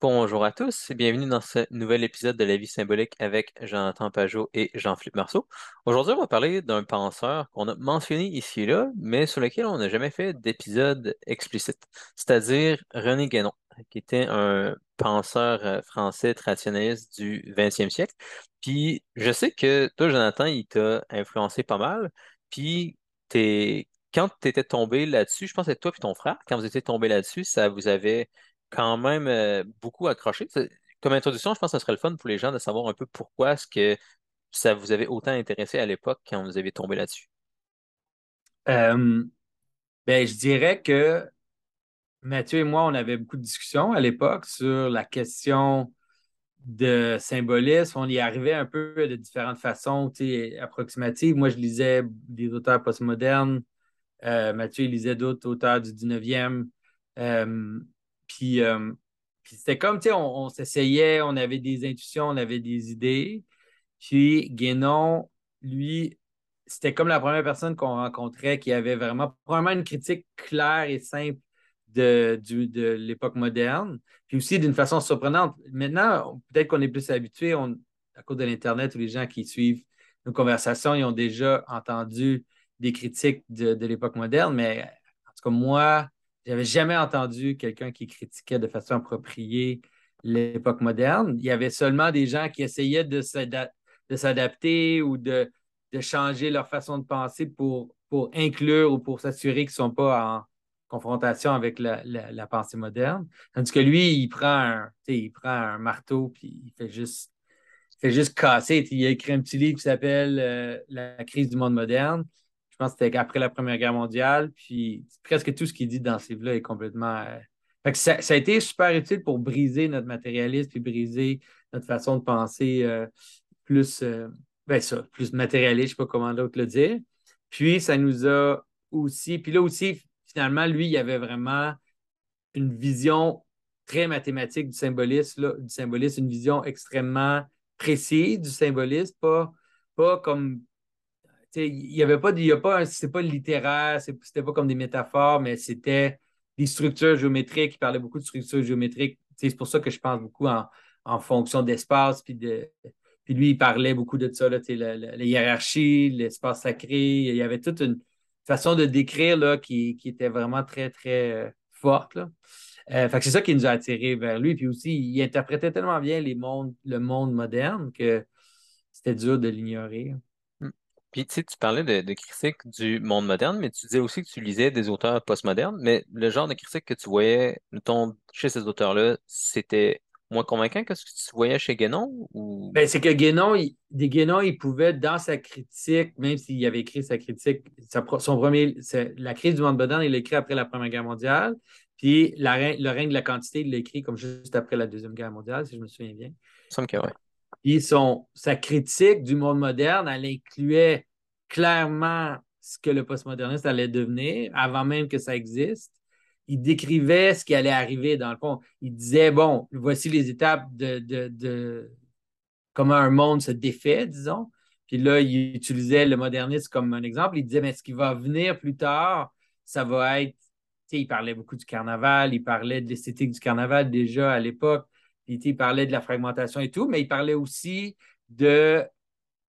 Bonjour à tous et bienvenue dans ce nouvel épisode de La vie symbolique avec Jonathan Pajot et Jean-Philippe Marceau. Aujourd'hui, on va parler d'un penseur qu'on a mentionné ici et là, mais sur lequel on n'a jamais fait d'épisode explicite, c'est-à-dire René Guénon, qui était un penseur euh, français traditionnaliste du 20e siècle. Puis je sais que toi, Jonathan, il t'a influencé pas mal. Puis quand tu étais tombé là-dessus, je pense que toi et ton frère, quand vous étiez tombé là-dessus, ça vous avait quand même euh, beaucoup accroché. Comme introduction, je pense que ce serait le fun pour les gens de savoir un peu pourquoi est-ce que ça vous avait autant intéressé à l'époque quand vous avez tombé là-dessus. Euh, ben, je dirais que Mathieu et moi, on avait beaucoup de discussions à l'époque sur la question de symbolisme. On y arrivait un peu de différentes façons, approximatives. Moi, je lisais des auteurs postmodernes. Euh, Mathieu, lisait d'autres auteurs du 19e. Euh, puis, euh, puis c'était comme, tu sais, on, s'essayait, on avait des intuitions, on avait des idées. Puis Guénon, lui, c'était comme la première personne qu'on rencontrait qui avait vraiment, probablement une critique claire et simple de, de l'époque moderne, puis aussi d'une façon surprenante. Maintenant, peut-être qu'on est plus habitué, à cause de l'Internet, ou les gens qui suivent nos conversations, ils ont déjà entendu des critiques de, de l'époque moderne, mais en tout cas, moi, j'avais jamais entendu quelqu'un qui critiquait de façon appropriée l'époque moderne. Il y avait seulement des gens qui essayaient de s'ada- de s'adapter ou de, changer leur façon de penser pour, inclure ou pour s'assurer qu'ils ne sont pas en confrontation avec la, pensée moderne. Tandis que lui, il prend un, il prend un marteau puis il fait juste, il fait juste casser. Il a écrit un petit livre qui s'appelle euh, La crise du monde moderne. Pense que c'était après la Première Guerre mondiale. Puis presque tout ce qu'il dit dans ce livre-là est complètement. euh, Fait que ça, ça a été super utile pour briser notre matérialisme puis briser notre façon de penser euh, plus, euh, ben ça, plus matérialiste, je ne sais pas comment d'autre le dire. Puis ça nous a aussi, puis là aussi, finalement, lui, il avait vraiment une vision très mathématique du symbolisme, là, du symbolisme, une vision extrêmement précise du symbolisme, pas, pas comme il y avait pas, y a pas, pas littéraire, c'était pas comme des métaphores, mais c'était des structures géométriques. Il parlait beaucoup de structures géométriques. C'est pour ça que je pense beaucoup en, fonction d'espace. Puis, de, puis lui, il parlait beaucoup de ça, là, la, la- hiérarchie, l'espace sacré. Il y avait toute une façon de décrire là, qui, était vraiment très, très euh, forte. Euh, c'est ça qui nous a attirés vers lui. Puis aussi, il interprétait tellement bien les mondes, le monde moderne que c'était dur de l'ignorer. Puis tu sais, tu parlais de, de critiques du monde moderne, mais tu disais aussi que tu lisais des auteurs postmodernes, mais le genre de critique que tu voyais, mettons, chez ces auteurs-là, c'était moins convaincant que ce que tu voyais chez Guénon ou... Ben, c'est que Guénon, il, des Guénon, il pouvait, dans sa critique, même s'il avait écrit sa critique, sa son premier, la crise du monde moderne, il l'a écrit après la Première Guerre mondiale. Puis la le règne de la quantité, il l'a écrit comme juste après la Deuxième Guerre mondiale, si je me souviens bien. Il me semble que. Puis sa critique du monde moderne, elle incluait clairement ce que le postmoderniste allait devenir avant même que ça existe. Il décrivait ce qui allait arriver dans le fond. Il disait, bon, voici les étapes de, de, de comment un monde se défait, disons. Puis là, il utilisait le modernisme comme un exemple. Il disait, mais ce qui va venir plus tard, ça va être, tu sais, il parlait beaucoup du carnaval, il parlait de l'esthétique du carnaval déjà à l'époque, puis il parlait de la fragmentation et tout, mais il parlait aussi de,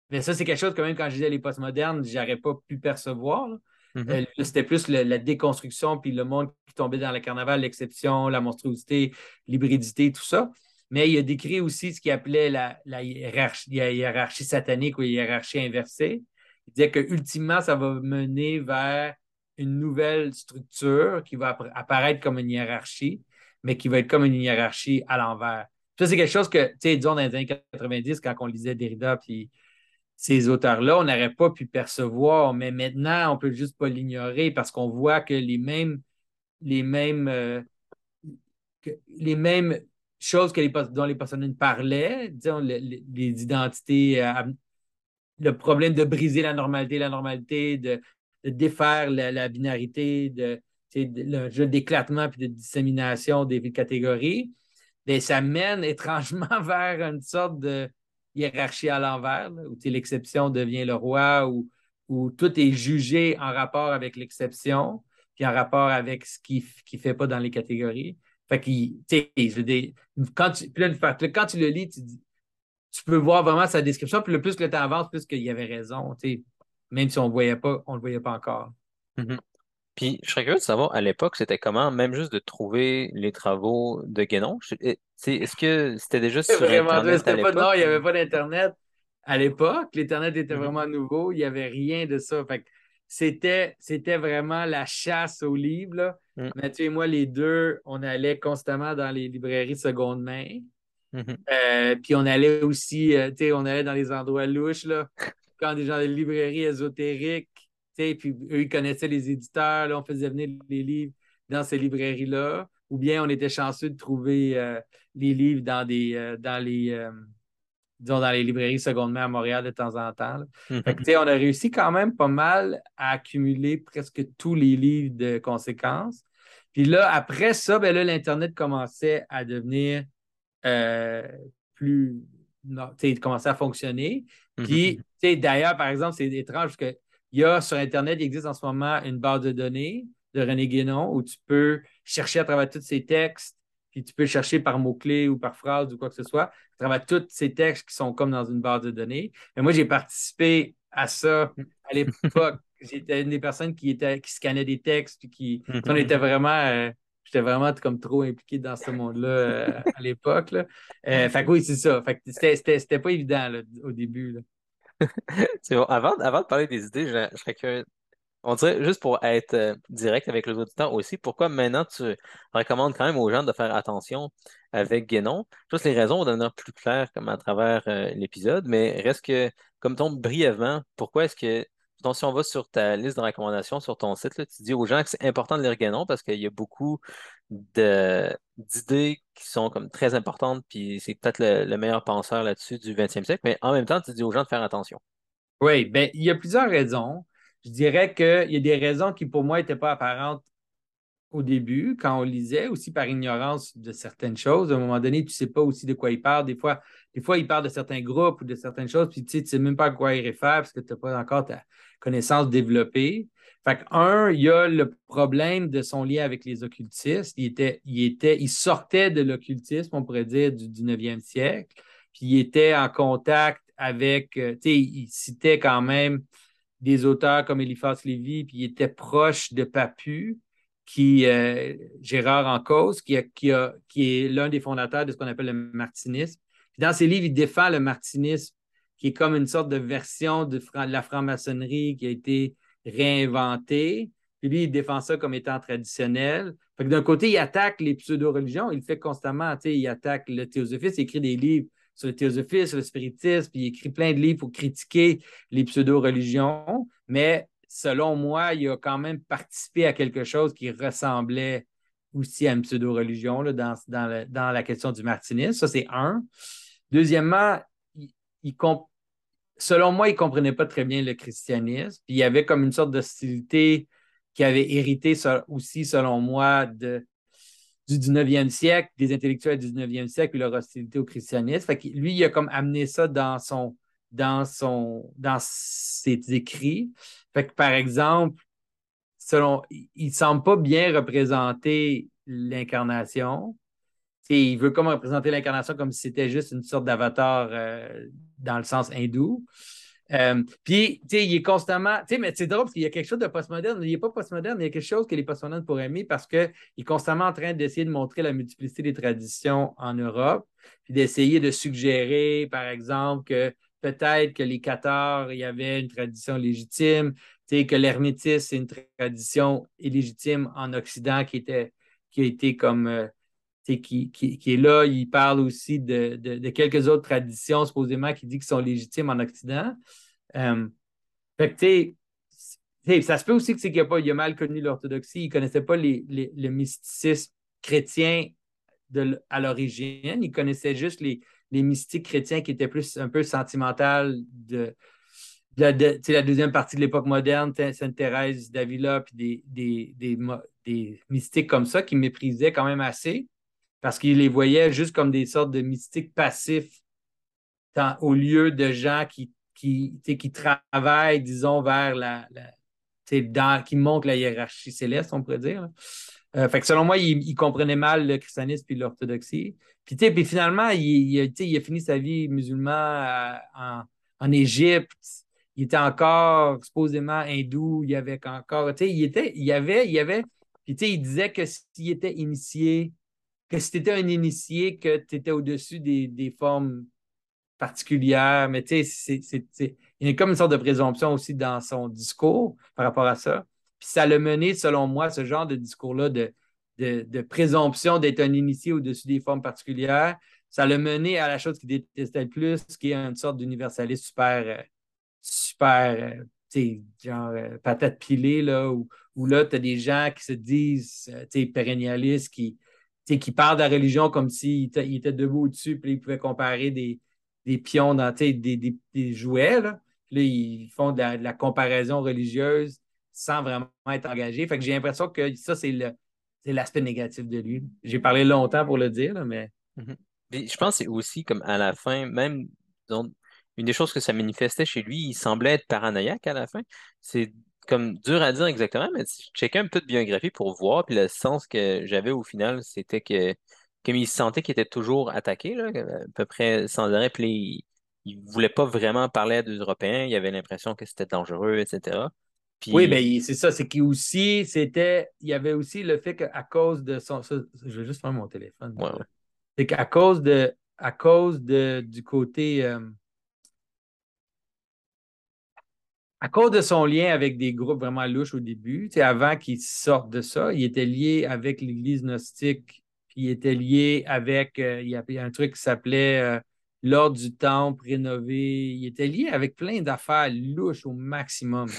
mais ça, c'est quelque chose quand même, quand je disais les postmodernes, j'aurais pas pu percevoir. Mhm. Euh, c'était plus le- la déconstruction, puis le monde qui tombait dans le carnaval, l'exception, la monstruosité, l'hybridité, tout ça. Mais il a décrit aussi ce qu'il appelait la, la hiérarchie, la hiérarchie satanique ou la hiérarchie inversée. Il disait que ultimement, ça va mener vers une nouvelle structure qui va appara- apparaître comme une hiérarchie, mais qui va être comme une hiérarchie à l'envers. Ça, c'est quelque chose que, tu sais, disons, dans les années 90, quand on lisait Derrida, puis ces auteurs-là, on n'aurait pas pu percevoir, mais maintenant, on ne peut juste pas l'ignorer parce qu'on voit que les mêmes, les mêmes, euh, les mêmes choses que les, dont les personnes parlaient, disons, le- le- les identités, euh, le problème de briser la normalité, la normalité, de, de défaire la, la binarité, de- le jeu d'éclatement puis de dissémination des catégories, bien, ça mène étrangement vers une sorte de hiérarchie à l'envers, où l'exception devient le roi, où, tout est jugé en rapport avec l'exception, puis en rapport avec ce qui ne fait pas dans les catégories. Fait que, quand tu, quand tu le lis, tu, peux voir vraiment sa description. Puis le plus que le temps avance, plus qu'il y avait raison. Même si on ne voyait pas, on le voyait pas encore. Mm-hmm. Puis, je serais curieux de savoir, à l'époque, c'était comment, même juste de trouver les travaux de Guénon? Eh, est-ce que c'était déjà sur Internet à? Non, il n'y avait pas d'Internet à l'époque. L'Internet était Mhm. vraiment nouveau. Il n'y avait rien de ça. Fait c'était, c'était vraiment la chasse aux livres. Là. Mm. Mathieu et moi, les deux, on allait constamment dans les librairies seconde main. Mhm. Euh, puis on allait aussi, euh, tu sais, on allait dans les endroits louches, là, quand des gens des librairies ésotériques puis eux, ils connaissaient les éditeurs. Là, on faisait venir les livres dans ces librairies-là. Ou bien on était chanceux de trouver euh, les livres dans des euh, dans les euh, disons dans les librairies secondaires à Montréal de temps en temps. Mhm. on a réussi quand même pas mal à accumuler presque tous les livres de conséquences. Puis là, après ça, ben là, l'Internet commençait à devenir plus. Non, il commençait à fonctionner. Mhm. Puis, d'ailleurs, par exemple, c'est étrange parce que il y a sur Internet, il existe en ce moment une base de données de René Guénon où tu peux chercher à travers tous ces textes, puis tu peux chercher par mots-clés ou par phrase ou quoi que ce soit, à travers tous ces textes qui sont comme dans une base de données. Et moi, j'ai participé à ça à l'époque. J'étais une des personnes qui, était, qui scannait des textes, puis qui. Mhm. On était vraiment. Euh, j'étais vraiment comme trop impliqué dans ce monde-là euh, à l'époque. Euh, fait que oui, c'est ça. Fait que c'était pas évident au début. Là. Avant, de parler des idées, je, curieux. On dirait, juste pour être euh, direct avec les auditeurs aussi, pourquoi maintenant tu recommandes quand même aux gens de faire attention avec Guénon? Juste les raisons vont devenir plus claires comme à travers euh, l'épisode, mais reste que, comme ton brièvement, pourquoi est-ce que, si on va sur ta liste de recommandations sur ton site, là, tu dis aux gens que c'est important de lire Guénon parce qu'il y a beaucoup d'idées qui sont comme très importantes, puis c'est peut-être le, meilleur penseur là-dessus du 20e siècle, mais en même temps, tu dis aux gens de faire attention. Oui, bien, il y a plusieurs raisons. Je dirais qu'il y a des raisons qui, pour moi, n'étaient pas apparentes au début, quand on lisait, aussi par ignorance de certaines choses. À un moment donné, tu ne sais pas aussi de quoi il parle. Des fois, des fois, il parle de certains groupes ou de certaines choses, puis tu ne sais même pas à quoi il réfère parce que tu n'as pas encore ta connaissance développée. Fait un, il y a le problème de son lien avec les occultistes. Il, sortait de l'occultisme, on pourrait dire, du 19e siècle. Puis il était en contact avec, euh, tu sais, il citait quand même des auteurs comme Eliphas Lévy, puis il était proche de Papu, qui, euh, Gérard en cause, qui, qui, est l'un des fondateurs de ce qu'on appelle le martinisme. Dans ses livres, il défend le martinisme, qui est comme une sorte de version de, la franc-maçonnerie qui a été réinventé. Puis lui, il défend ça comme étant traditionnel. Fait que d'un côté, il attaque les pseudo-religions, il le fait constamment. Il attaque le théosophisme, il écrit des livres sur le théosophisme, sur le spiritisme, puis il écrit plein de livres pour critiquer les pseudo-religions. Mais selon moi, il a quand même participé à quelque chose qui ressemblait aussi à une pseudo-religion dans, dans, la question du martinisme. Ça, c'est un. Deuxièmement, il, il, selon moi, il ne comprenait pas très bien le christianisme. Puis il y avait comme une sorte d'hostilité qui avait hérité aussi, selon moi, de, du 19e siècle, des intellectuels du 19e siècle, puis leur hostilité au christianisme. Fait que lui, il a comme amené ça dans son dans son dans ses écrits. Fait que par exemple, selon il ne semble pas bien représenter l'incarnation il veut comme représenter l'incarnation comme si c'était juste une sorte d'avatar euh, dans le sens hindou. Euh, puis, tu sais, il est constamment. Tu sais, mais c'est drôle parce qu'il y a quelque chose de postmoderne. Il n'est pas postmoderne, mais il y a quelque chose que les postmodernes pourraient aimer parce qu'il est constamment en train d'essayer de montrer la multiplicité des traditions en Europe, puis d'essayer de suggérer, par exemple, que peut-être que les Cathares, il y avait une tradition légitime, tu sais, que l'hermétisme, c'est une tradition illégitime en Occident qui, était, qui a été comme. Euh, qui, est là. Il parle aussi de, quelques autres traditions, supposément, qui dit qu'ils sont légitimes en Occident. Euh, fait ça se peut aussi que c'est qu'il a, a mal connu l'orthodoxie. Il ne connaissait pas le mysticisme chrétien à l'origine. Il connaissait juste les, mystiques chrétiens qui étaient plus un peu sentimentales de, la deuxième partie de l'époque moderne, Sainte Thérèse d'Avila, puis des, des, mystiques comme ça qui méprisaient quand même assez parce qu'il les voyait juste comme des sortes de mystiques passifs au lieu de gens qui, qui, qui travaillent, disons, vers la, qui montrent la hiérarchie céleste, on pourrait dire. Euh, fait que selon moi, il, comprenait mal le christianisme puis l'orthodoxie. Puis, puis finalement, il, il a, fini sa vie musulman euh, en, en Égypte. Il était encore supposément hindou. Il avait encore, il était, il avait, il avait. Puis, il disait que s'il était initié, que si tu étais un initié, que tu étais au-dessus des, des formes particulières. Mais tu sais, il y a comme une sorte de présomption aussi dans son discours par rapport à ça. Puis ça l'a mené, selon moi, ce genre de discours-là de, de, de présomption d'être un initié au-dessus des formes particulières, ça l'a mené à la chose qu'il détestait le plus, qui est une sorte d'universalisme super, euh, super, euh, tu sais, genre euh, patate pilée, là, où, où là, tu as des gens qui se disent, tu pérennialistes, qui, qui parlent de la religion comme étaient, ils étaient debout au-dessus, puis ils pouvaient comparer des, des pions dans, des, des, des jouets, là. Là, ils font de la, comparaison religieuse sans vraiment être engagé. Fait que j'ai l'impression que ça, c'est le, c'est l'aspect négatif de lui. J'ai parlé longtemps pour le dire, là, mais Mhm. Puis je pense que c'est aussi comme à la fin, même une des choses que ça manifestait chez lui, il semblait être paranoïaque à la fin. C'est comme dur à dire exactement, mais je checkais un peu de biographie pour voir, puis le sens que j'avais au final, c'était que comme il se sentait qu'il était toujours attaqué, là, à peu près sans arrêt, puis il, il voulait pas vraiment parler à des Européens, il avait l'impression que c'était dangereux, etc. Oui, Puis, ben, c'est ça, c'est qu'il aussi, c'était, il y avait aussi le fait qu'à cause de son, ça, je vais juste prendre mon téléphone. ouais, ouais. C'est qu'à cause de, à cause de, du côté, euh, à cause de son lien avec des groupes vraiment louches au début, avant qu'il sorte de ça, il était lié avec l'Église gnostique, puis il était lié avec, euh, il y avait un truc qui s'appelait euh, l'Ordre du Temple rénové. Il était lié avec plein d'affaires louches au maximum,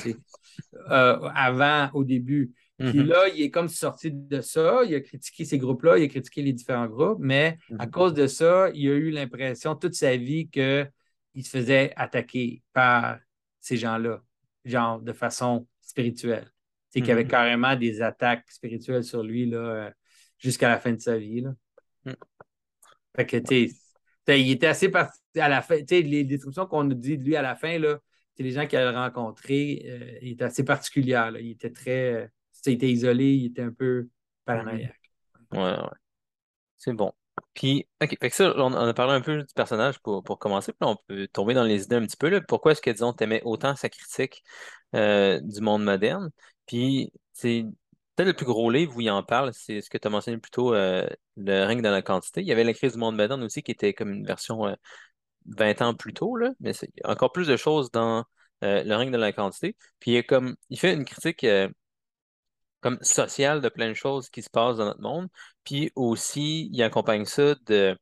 euh, avant, au début. Puis Mhm, là, il est comme sorti de ça, il a critiqué ces groupes-là, il a critiqué les différents groupes, mais à mhm, cause de ça, il a eu l'impression toute sa vie qu'il se faisait attaquer par ces gens-là genre de façon spirituelle. C'est qu'il y avait mhm, carrément des attaques spirituelles sur lui là, euh, jusqu'à la fin de sa vie. Là. mhm. Fait que, tu il était assez parti à la fin. Tu sais, les descriptions qu'on nous dit de lui à la fin, là, les gens qu'il a rencontrés, euh, il était assez particulier. Là. Il était très. euh, il était isolé, il était un peu mhm. paranoïaque. Ouais, ouais. C'est bon. Puis, OK, fait que ça, on, a parlé un peu du personnage pour, pour commencer, puis on peut tomber dans les idées un petit peu. Là. Pourquoi est-ce que, disons, t'aimais autant sa critique euh, du monde moderne? Puis, c'est peut-être le plus gros livre où il en parle, c'est ce que tu as mentionné plus tôt, euh, Le règne dans la quantité. Il y avait La crise du monde moderne aussi, qui était comme une version euh, 20 ans plus tôt, là, mais c'est encore plus de choses dans euh, Le règne de la quantité. Puis, il, comme, il fait une critique. Comme social de plein de choses qui se passent dans notre monde. Puis aussi, il accompagne ça de...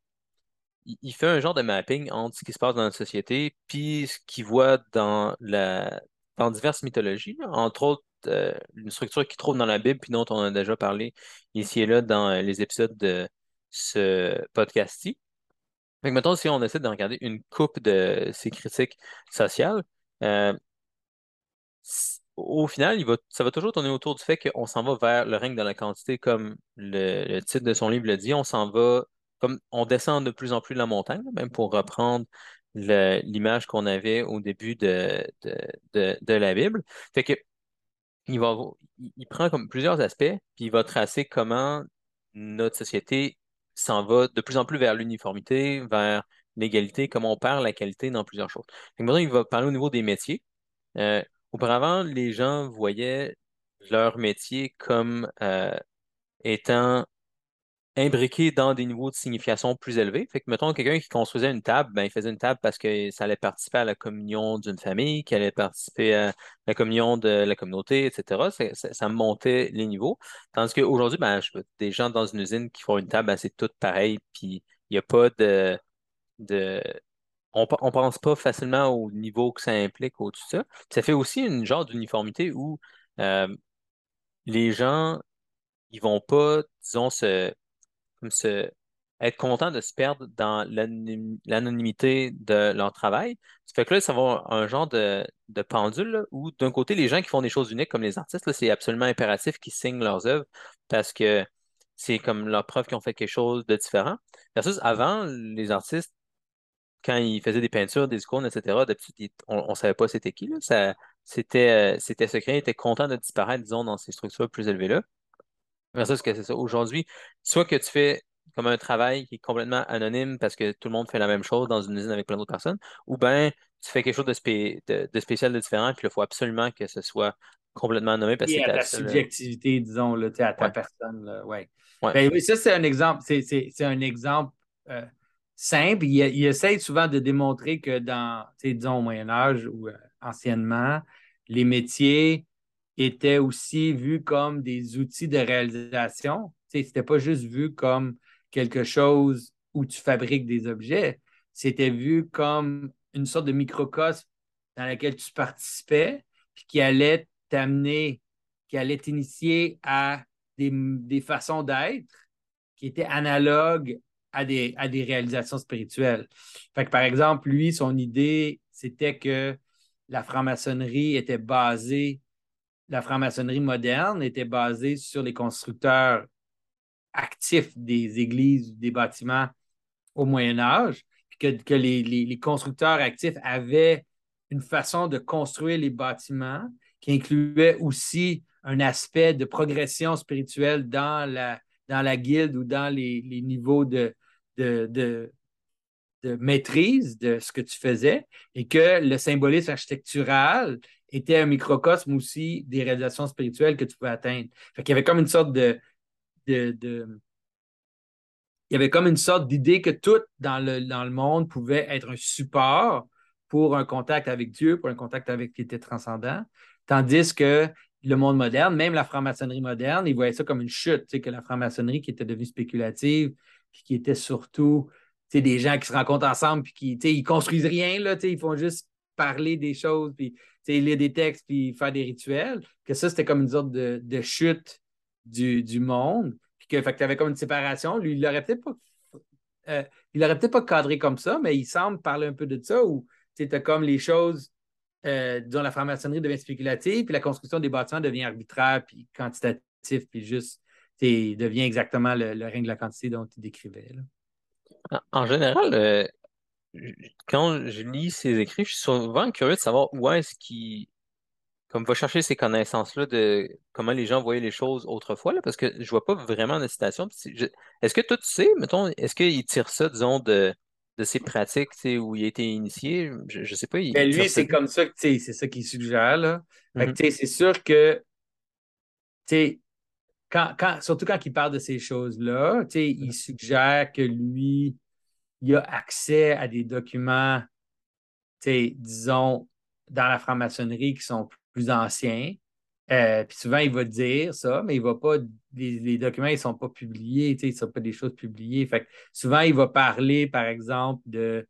Il fait un genre de mapping entre ce qui se passe dans la société puis ce qu'il voit dans la... dans diverses mythologies. Entre autres, euh, une structure qu'il trouve dans la Bible puis dont on a déjà parlé ici et là dans les épisodes de ce podcast-ci. Fait que mettons, si on essaie de regarder une coupe de ces critiques sociales, euh, au final, il va, ça va toujours tourner autour du fait qu'on s'en va vers le règne de la quantité, comme le, titre de son livre le dit. On s'en va, comme on descend de plus en plus la montagne, même pour reprendre l'image qu'on avait au début de, de, de, de la Bible. Fait que il va, il prend comme plusieurs aspects, puis il va tracer comment notre société s'en va de plus en plus vers l'uniformité, vers l'égalité, comment on perd la qualité dans plusieurs choses. Maintenant, il va parler au niveau des métiers. Euh, auparavant, les gens voyaient leur métier comme euh, étant imbriqué dans des niveaux de signification plus élevés. Fait que, mettons, quelqu'un qui construisait une table, ben, il faisait une table parce que ça allait participer à la communion d'une famille, qui allait participer à la communion de la communauté, etc. Ça, montait les niveaux. Tandis qu'aujourd'hui, ben, des gens dans une usine qui font une table, ben, c'est toutes pareil, puis il n'y a pas de on, on pense pas facilement au niveau que ça implique au-dessus de ça. Ça fait aussi une genre d'uniformité où euh, les gens, ils vont pas, disons, se, comme se, être contents de se perdre dans l'anon- l'anonymité de leur travail. Ça fait que là, ça va avoir un genre de, pendule où d'un côté, les gens qui font des choses uniques comme les artistes, c'est absolument impératif qu'ils signent leurs œuvres parce que c'est comme leur preuve qu'ils ont fait quelque chose de différent. Versus avant, les artistes, quand ils faisaient des peintures, des icônes, etc., d'habitude, on ne savait pas c'était qui, là. Ça, c'était, euh, c'était secret, ils étaient contents de disparaître, disons, dans ces structures plus élevées-là. Mais ça, c'est que c'est ça. Aujourd'hui, soit que tu fais comme un travail qui est complètement anonyme parce que tout le monde fait la même chose dans une usine avec plein d'autres personnes, ou bien tu fais quelque chose de, spé- de, de spécial, de différent, puis il faut absolument que ce soit complètement nommé parce que c'est ta subjectivité, disons, là, à ta Ouais, personne. Là, ouais. ouais. Ben oui, ça, c'est un exemple. C'est c'est- c'est un exemple euh, simple. Il, essaie souvent de démontrer que dans, disons, au Moyen Âge ou euh, anciennement, les métiers étaient aussi vus comme des outils de réalisation. Sais, c'était pas juste vu comme quelque chose où tu fabriques des objets. C'était vu comme une sorte de microcosme dans lequel tu participais, puis qui allait t'amener, qui allait t'initier à des, des façons d'être qui étaient analogues à des, à des réalisations spirituelles. Fait par exemple, lui, son idée, c'était que la franc-maçonnerie était basée, la franc-maçonnerie moderne était basée sur les constructeurs actifs des églises, des bâtiments au Moyen Âge, que, que les, les- les constructeurs actifs avaient une façon de construire les bâtiments qui incluait aussi un aspect de progression spirituelle dans la, dans la guilde ou dans les, niveaux de, de, de- maîtrise de ce que tu faisais et que le symbolisme architectural était un microcosme aussi des réalisations spirituelles que tu pouvais atteindre. Fait qu'il y avait comme une sorte de- il y avait comme une sorte d'idée que tout dans le, dans le monde pouvait être un support pour un contact avec Dieu, pour un contact avec qui était transcendant. Tandis que le monde moderne, même la franc-maçonnerie moderne, ils voyaient ça comme une chute, que la franc-maçonnerie qui était devenue spéculative, puis qui était surtout des gens qui se rencontrent ensemble, puis qui ils construisent rien, là, ils font juste parler des choses, puis lire des textes, puis faire des rituels, que ça, c'était comme une sorte de, de chute du, du monde puis que, fait tu avais comme une séparation. Lui, il l'aurait peut-être pas, euh, il l'aurait peut-être pas cadré comme ça, mais il semble parler un peu de ça où tu as comme les choses, euh, disons, la franc-maçonnerie devient spéculative, puis la construction des bâtiments devient arbitraire, puis quantitatif, puis juste, tu devient exactement le, règne de la quantité dont il décrivait. là. En général, euh, quand je lis ses écrits, je suis souvent curieux de savoir où est-ce qu'il comme va chercher ces connaissances-là de comment les gens voyaient les choses autrefois, là, parce que je vois pas vraiment de citation. Est-ce que toi, tu sais, mettons, est-ce qu'il tire ça, disons, de, de ses pratiques, où il a été initié? Je, je sais pas, il, Mais il lui, c'est comme ça que, c'est ça qu'il suggère, là. Mhm, c'est sûr que, quand, quand, surtout quand il parle de ces choses-là, il suggère que lui, il a accès à des documents disons, dans la franc-maçonnerie qui sont plus anciens. Euh, puis souvent, il va dire ça, mais il va pas. Les, les documents, ils ne sont pas publiés, tu sais, ils ne sont pas des choses publiées. Fait que souvent, il va parler, par exemple, de.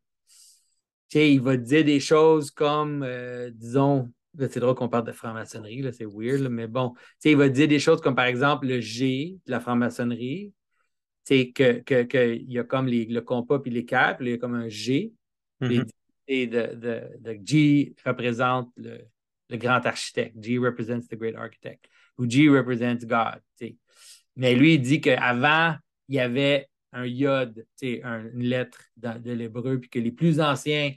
Tu sais, il va dire des choses comme, euh, disons, là, c'est drôle qu'on parle de franc-maçonnerie, là, c'est weird, là, mais bon, tu sais, il va dire des choses comme, par exemple, le G de la franc-maçonnerie, tu sais, que, que, que il y a comme les, le compas puis les capes, il y a comme un G mhm, divinités de, de, de G représente le, le grand architecte. G represents the great architect. Ou G represents God. Mais lui, il dit qu'avant, il y avait un yod, un- une lettre dans- de l'hébreu, puis que les plus anciens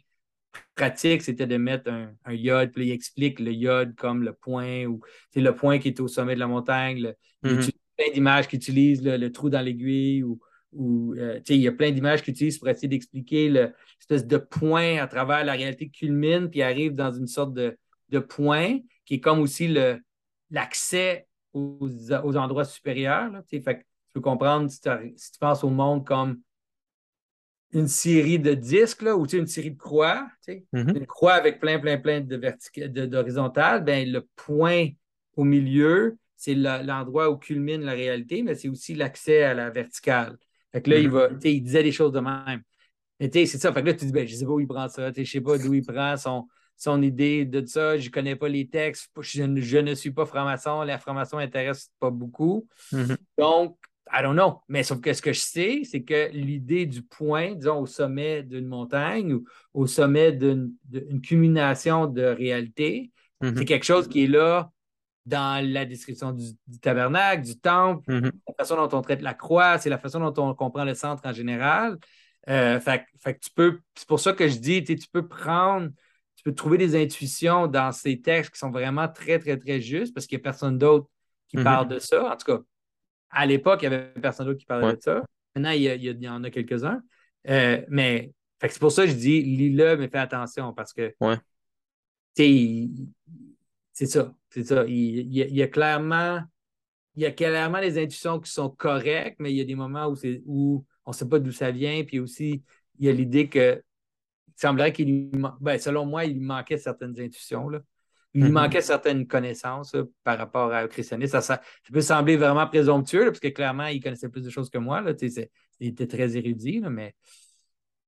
pratiques, c'était de mettre un, un yod, puis il explique le yod comme le point, ou le point qui est au sommet de la montagne. le- il mhm, utilise plein d'images qui utilisent le, le trou dans l'aiguille, ou, ou euh, il y a plein d'images qu'il utilise pour essayer d'expliquer l'espèce de point à travers la réalité qui culmine, puis arrive dans une sorte de, de point qui est comme aussi le, l'accès aux, aux endroits supérieurs. Là, tu sais. fait que tu peux comprendre si, tu- si tu penses au monde comme une série de disques, là, ou une série de croix, mhm, une croix avec plein, plein, plein de d'horizontales, ben, le point au milieu, c'est l'endroit où culmine la réalité, mais c'est aussi l'accès à la verticale. Fait que là, il mhm, va, il disait des choses de même. Mais tu sais, c'est ça. Fait que là, tu dis, ben, je sais pas où il prend ça. Je sais pas d'où il prend son, son idée de ça. Je connais pas les textes. Je, ne- je ne suis pas franc-maçon. La franc-maçon m'intéresse pas beaucoup. mhm, Donc, I don't know. Mais sauf que ce que je sais, c'est que l'idée du point, disons, au sommet d'une montagne ou au sommet d'une d'une culmination de réalité, c'est mhm, quelque chose qui est là dans la description du, du tabernacle, du temple, mhm, la façon dont on traite la croix, c'est la façon dont on comprend le centre en général. Euh, fait, que- fait que tu peux, c'est pour ça que je dis, tu peux prendre, tu peux trouver des intuitions dans ces textes qui sont vraiment très, très, très justes parce qu'il n'y a personne d'autre qui mhm. parle de ça. En tout cas, à l'époque, il n'y avait personne d'autre qui parlait Ouais. de ça. Maintenant, il y, a- il y en a quelques-uns. Euh, mais c'est pour ça que je dis, lis-le, mais fais attention parce que, Ouais. c'est ça. C'est ça. Il, il y a, clairement, il y a clairement des intuitions qui sont correctes, mais il y a des moments où, où on ne sait pas d'où ça vient. Puis aussi, il y a l'idée que semblerait qu'il ben, selon moi, il lui manquait certaines intuitions. Là. Il lui Mhm. manquait certaines connaissances là, par rapport au christianisme. Ça, ça- ça peut sembler vraiment présomptueux, là, parce que clairement, il connaissait plus de choses que moi. Là, il était très érudit, mais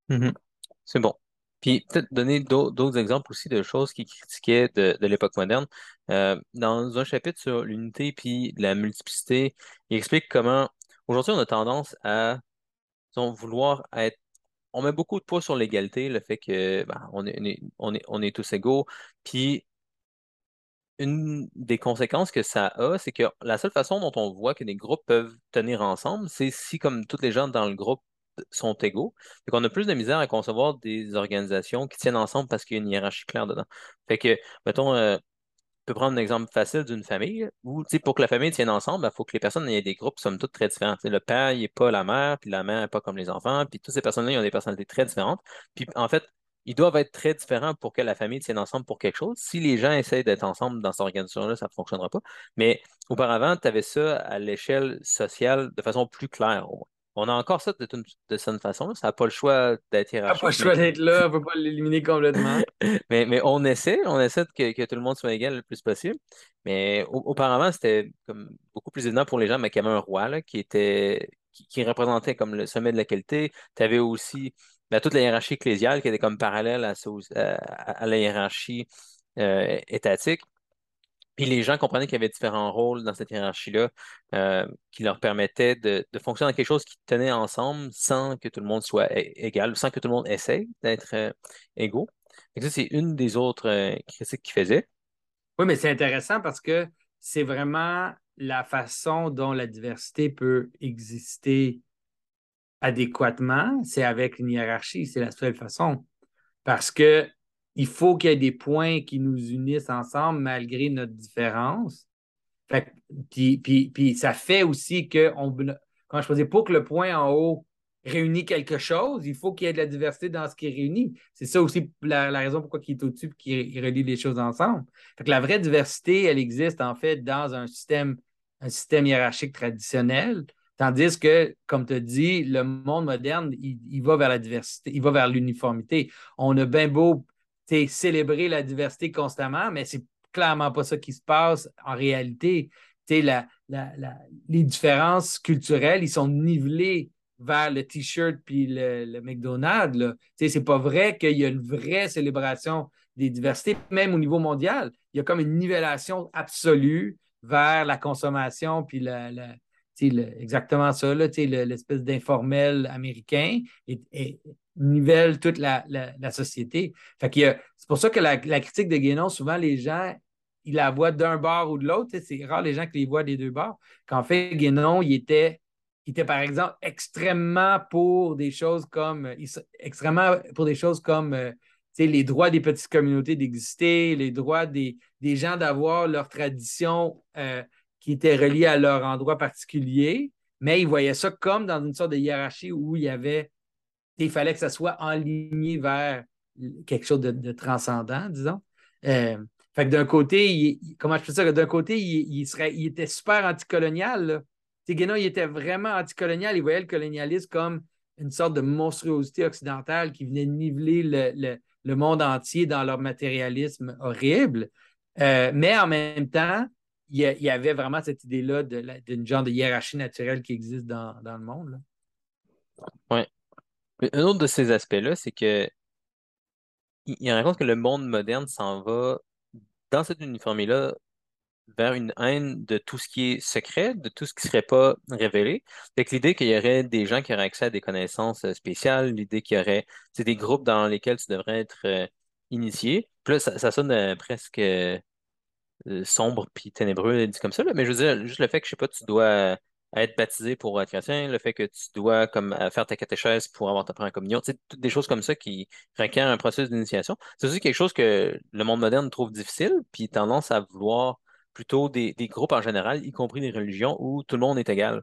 Mhm. C'est bon. Puis peut-être donner d'au- d'autres exemples aussi de choses qu'il critiquait de, de l'époque moderne. Euh, dans un chapitre sur l'unité puis la multiplicité, il explique comment aujourd'hui on a tendance à disons, vouloir être. On met beaucoup de poids sur l'égalité, le fait que ben, on est, on est, on est, tous égaux. Puis une des conséquences que ça a, c'est que la seule façon dont on voit que des groupes peuvent tenir ensemble, c'est si comme tous les gens dans le groupe sont égaux. Fait qu'on a plus de misère à concevoir des organisations qui tiennent ensemble parce qu'il y a une hiérarchie claire dedans. Fait que, mettons, euh, on peut prendre un exemple facile d'une famille où, pour que la famille tienne ensemble, il faut que les personnes aient des groupes, somme toute, très différents. Le père, n'est pas la mère, puis la mère n'est pas comme les enfants, puis toutes ces personnes-là, ils ont des personnalités très différentes. Puis, en fait, ils doivent être très différents pour que la famille tienne ensemble pour quelque chose. Si les gens essayent d'être ensemble dans cette organisation-là, ça ne fonctionnera pas. Mais auparavant, tu avais ça à l'échelle sociale de façon plus claire. au. On a encore ça de, toute- de façon-là. Ça n'a pas le choix d'être on n'a hiérarchique. pas le choix d'être là, on ne peut pas l'éliminer complètement. mais, mais on essaie, on essaie que, que tout le monde soit égal le plus possible. Mais au- auparavant, c'était comme beaucoup plus évident pour les gens, mais qu'il y avait un roi là, qui était qui, qui représentait comme le sommet de la qualité. Tu avais aussi ben, toute la hiérarchie ecclésiale qui était comme parallèle à, ça aussi- à- à la hiérarchie euh, étatique. Puis les gens comprenaient qu'il y avait différents rôles dans cette hiérarchie-là euh, qui leur permettaient de, fonctionner dans quelque chose qui tenait ensemble sans que tout le monde soit égal, sans que tout le monde essaye d'être euh, égaux. Ça, c'est une des autres euh, critiques qu'il faisait. Oui, mais c'est intéressant parce que c'est vraiment la façon dont la diversité peut exister adéquatement, c'est avec une hiérarchie, c'est la seule façon. Parce que il faut qu'il y ait des points qui nous unissent ensemble malgré notre différence. Puis, puis, puis ça fait aussi que, quand je faisais pour que le point en haut réunit quelque chose, il faut qu'il y ait de la diversité dans ce qui réunit. C'est ça aussi la, raison pourquoi il est au-dessus et qu'il relie les choses ensemble. Fait que la vraie diversité, elle existe en fait dans un système, un système hiérarchique traditionnel. Tandis que, comme tu as dit, le monde moderne, il, il va vers la diversité, il va vers l'uniformité. On a bien beau célébrer la diversité constamment, mais c'est clairement pas ça qui se passe en réalité. La- la- les différences culturelles, ils sont nivelés vers le T-shirt puis le, le McDonald's. c'est pas vrai qu'il y a une vraie célébration des diversités, même au niveau mondial. Il y a comme une nivellation absolue vers la consommation puis le- exactement ça, l'espèce d'informel américain nivelle toute la, société. A- c'est pour ça que la, critique de Guénon, souvent les gens, ils la voient d'un bord ou de l'autre. C'est rare les gens qui les voient des deux bords. Qu'en fait, Guénon, il était, il était par exemple extrêmement pour des choses comme pour des choses comme euh, les droits des petites communautés d'exister, les droits des, gens d'avoir leur tradition euh, qui était reliée à leur endroit particulier, mais il voyait ça comme dans une sorte de hiérarchie où il y avait il fallait que ça soit enligné vers quelque chose de, de transcendant, disons. Euh, fait que d'un côté, il- comment je peux dire, d'un côté, il, il serait, il était super anticolonial. Guénon, il était vraiment anticolonial. Il voyait le colonialisme comme une sorte de monstruosité occidentale qui venait niveler le, le- le monde entier dans leur matérialisme horrible. Euh, mais en même temps, il y, avait vraiment cette idée-là d'une genre de hiérarchie naturelle qui existe dans, dans le monde. là. Un autre de ces aspects-là, c'est que il, il raconte que le monde moderne s'en va dans cette uniformité-là vers une haine de tout ce qui est secret, de tout ce qui ne serait pas révélé. Fait que l'idée qu'il y aurait des gens qui auraient accès à des connaissances euh, spéciales, l'idée qu'il y aurait des groupes dans lesquels tu devrais être euh, initié. Puis là, ça, sonne euh, presque sombre puis ténébreux dit comme ça. Mais je veux dire, juste le fait que, je sais pas, tu dois euh, être baptisé pour être chrétien, le fait que tu dois comme euh, faire ta catéchèse pour avoir ta première communion, tu sais, toutes des choses comme ça qui requièrent un processus d'initiation. C'est aussi quelque chose que le monde moderne trouve difficile, puis tendance à vouloir plutôt des, des groupes en général, y compris des religions, où tout le monde est égal.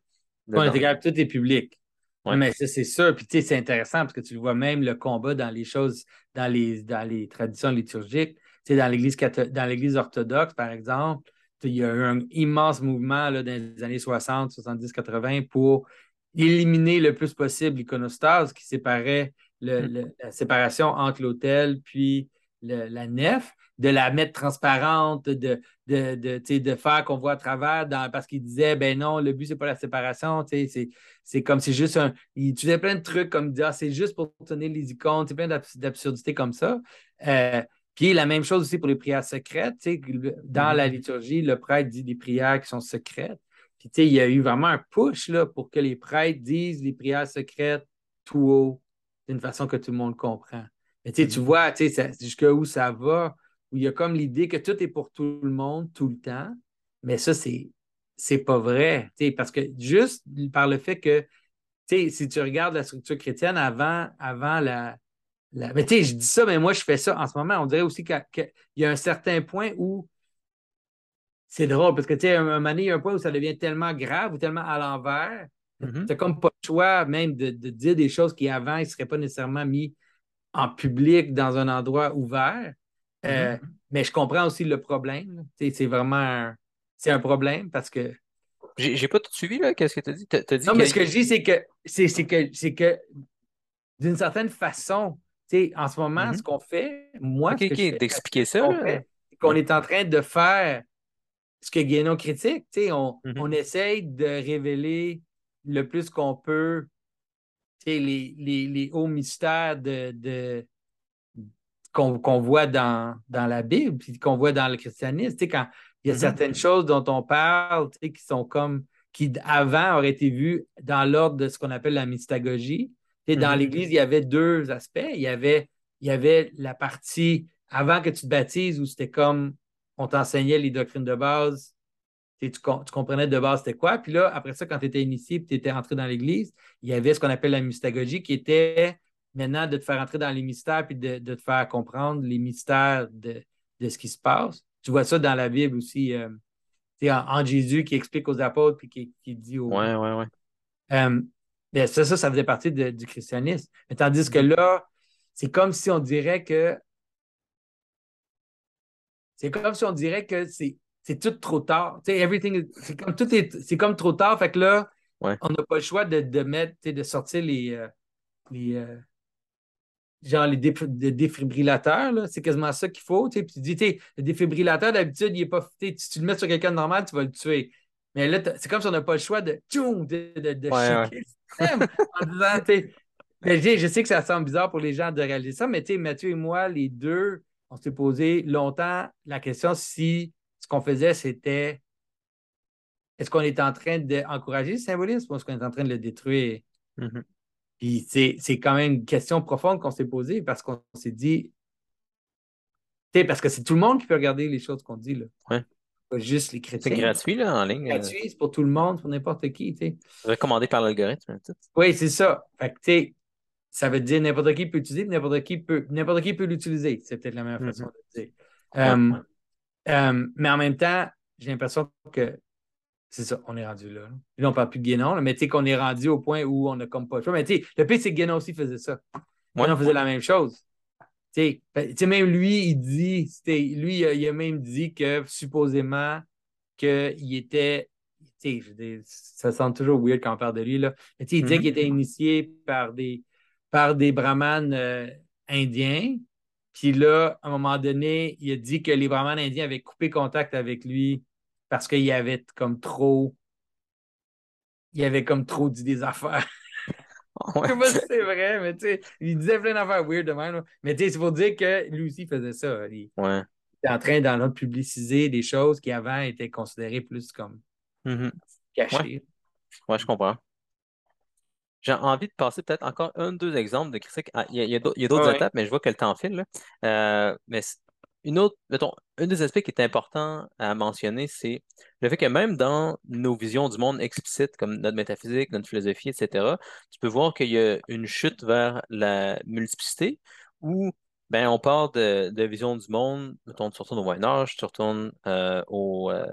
On dedans. capable, tout est public. Ouais. mais ça, c'est sûr. Puis, tu sais, c'est intéressant parce que tu le vois même le combat dans les choses, dans les, dans les traditions liturgiques. Tu sais, dans l'Église dans l'Église orthodoxe, par exemple, il y a eu un immense mouvement là, dans les années 60, 70, 80 pour éliminer le plus possible l'iconostase qui séparait le- le- la séparation entre l'autel puis le- la nef, de la mettre transparente, de, de, de, de faire qu'on voit à travers, dans- parce qu'il disait, ben non, le but, c'est pas la séparation, c'est comme c'est juste un. Il utilisait plein de trucs comme dire ah, c'est juste pour tenir les icônes, c'est plein d'abs- d'absurdités comme ça. Euh, puis la même chose aussi pour les prières secrètes. Dans la liturgie, le prêtre dit des prières qui sont secrètes. Puis il y a eu vraiment un push là, pour que les prêtres disent les prières secrètes tout haut, d'une façon que tout le monde comprend. Mais tu Mhm. vois, tu sais, ça- va, où il y a comme l'idée que tout est pour tout le monde, tout le temps. Mais ça, c'est c'est pas vrai. Parce que juste par le fait que, si tu regardes la structure chrétienne avant, avant la, la- Mais tu sais, je dis ça, mais moi, je fais ça en ce moment. On dirait aussi qu'il y a- un certain point où c'est drôle, parce que, tu sais, un, un moment donné, il y a un point où ça devient tellement grave ou tellement à l'envers, Mhm. tu comme pas le choix même de, de dire des choses qui, avant, ne seraient pas nécessairement mis en public dans un endroit ouvert. Euh, mais je comprends aussi le problème. là. Tu sais, C'est vraiment un, c'est un problème parce que. J'ai pas tout suivi, là. Qu'est-ce que tu as dit? Tu as dit Non, mais ce que je dis, c'est que c'est c'est que c'est que d'une certaine façon, en ce moment, Mhm. ce qu'on fait, moi, Ok, ce que je ok, fais, d'expliquer ça, qu'on est en train de faire ce que Guénon critique. Tu sais, on, Mhm. on essaye de révéler le plus qu'on peut tu sais, les, les, les hauts mystères de, de- qu'on voit dans, dans la Bible, puis qu'on voit dans le christianisme. Tu sais, quand il y a Mhm. certaines choses dont on parle, tu sais, qui sont comme, qui avant auraient été vues dans l'ordre de ce qu'on appelle la mystagogie. Dans Mhm. l'Église, il y avait deux aspects. Il y avait, il y avait la partie avant que tu te baptises où c'était comme on t'enseignait les doctrines de base, tu, tu com- tu comprenais de base c'était quoi. Puis là, après ça, quand tu étais initié et tu étais entré dans l'Église, il y avait ce qu'on appelle la mystagogie qui était maintenant de te faire entrer dans les mystères puis de, de te faire comprendre les mystères de, de ce qui se passe. Tu vois ça dans la Bible aussi, euh, en Jésus qui explique aux apôtres puis qui, qui dit aux. Ouais, ouais, ouais. Euh, ça, ça, ça faisait partie de- du christianisme. Mais tandis que Mhm. là, c'est comme si on dirait que. C'est comme si on dirait que c'est c'est tout trop tard. Everything c'est comme tout est c'est comme trop tard. Fait que là, Ouais. on n'a pas le choix de, de mettre, de sortir les, euh, les euh, genre les dé- défibrillateurs. là. C'est quasiment ça qu'il faut. Puis tu dis, le défibrillateur, d'habitude, il est pas. tu tu le mets sur quelqu'un de normal, tu vas le tuer. Mais là, c'est comme si on n'a pas le choix de, de, de, de Ouais, le système en disant, tu sais, mais je sais que ça semble bizarre pour les gens de réaliser ça, mais tu sais, Mathieu et moi, les deux, on s'est posé longtemps la question si ce qu'on faisait, c'était est-ce qu'on est en train d'encourager le symbolisme ou est-ce qu'on est en train de le détruire? Mhm. Puis c'est c'est quand même une question profonde qu'on s'est posée parce qu'on s'est dit, parce que c'est tout le monde qui peut regarder les choses qu'on dit, là. Ouais. Pas juste les C'est chrétiens. gratuit, là, en ligne. C'est euh, gratuit, c'est pour tout le monde, pour n'importe qui, tu sais. recommandé par l'algorithme. tout. Oui, c'est ça. Fait que, tu sais, ça veut dire n'importe qui peut l'utiliser, n'importe qui peut, n'importe qui peut l'utiliser. C'est peut-être la meilleure Mhm. façon de le dire. Ouais. Mais en même temps, j'ai l'impression que c'est ça, on est rendu là. là. Là, on parle plus de Guénon, là, mais tu sais qu'on est rendu au point où on n'a comme pas le choix. Mais tu sais, le pire, c'est que Guénon aussi faisait ça. Ouais. Guénon faisait la même chose. Tu sais, ben, tu sais, même lui, il dit, lui, il a, il a même dit que supposément qu'il était, je ça semble toujours weird quand on parle de lui, là. Mais il disait Mhm. qu'il était initié par des, par des brahmanes euh, indiens. Puis là, à un moment donné, il a dit que les brahmanes indiens avaient coupé contact avec lui parce qu'il y avait comme trop. Il y avait comme trop dit des affaires. Je Ouais. sais pas si c'est vrai, mais tu sais, il disait plein d'affaires weird de même. là. Mais tu sais, c'est pour dire que lui aussi faisait ça. Il Ouais. était en train d'en de publiciser des choses qui avant étaient considérées plus comme Mhm. cachées. Ouais, je comprends. J'ai envie de passer peut-être encore un, deux exemples de critiques. Ah, il y a, il d'autres il étapes, mais je vois que le temps file, là. Euh, mais une autre, mettons, un des aspects qui est important à mentionner, c'est le fait que même dans nos visions du monde explicites, comme notre métaphysique, notre philosophie, etc., tu peux voir qu'il y a une chute vers la multiplicité où ben, on part de, de vision du monde, mettons, tu retournes au Moyen Âge, tu retournes euh, euh,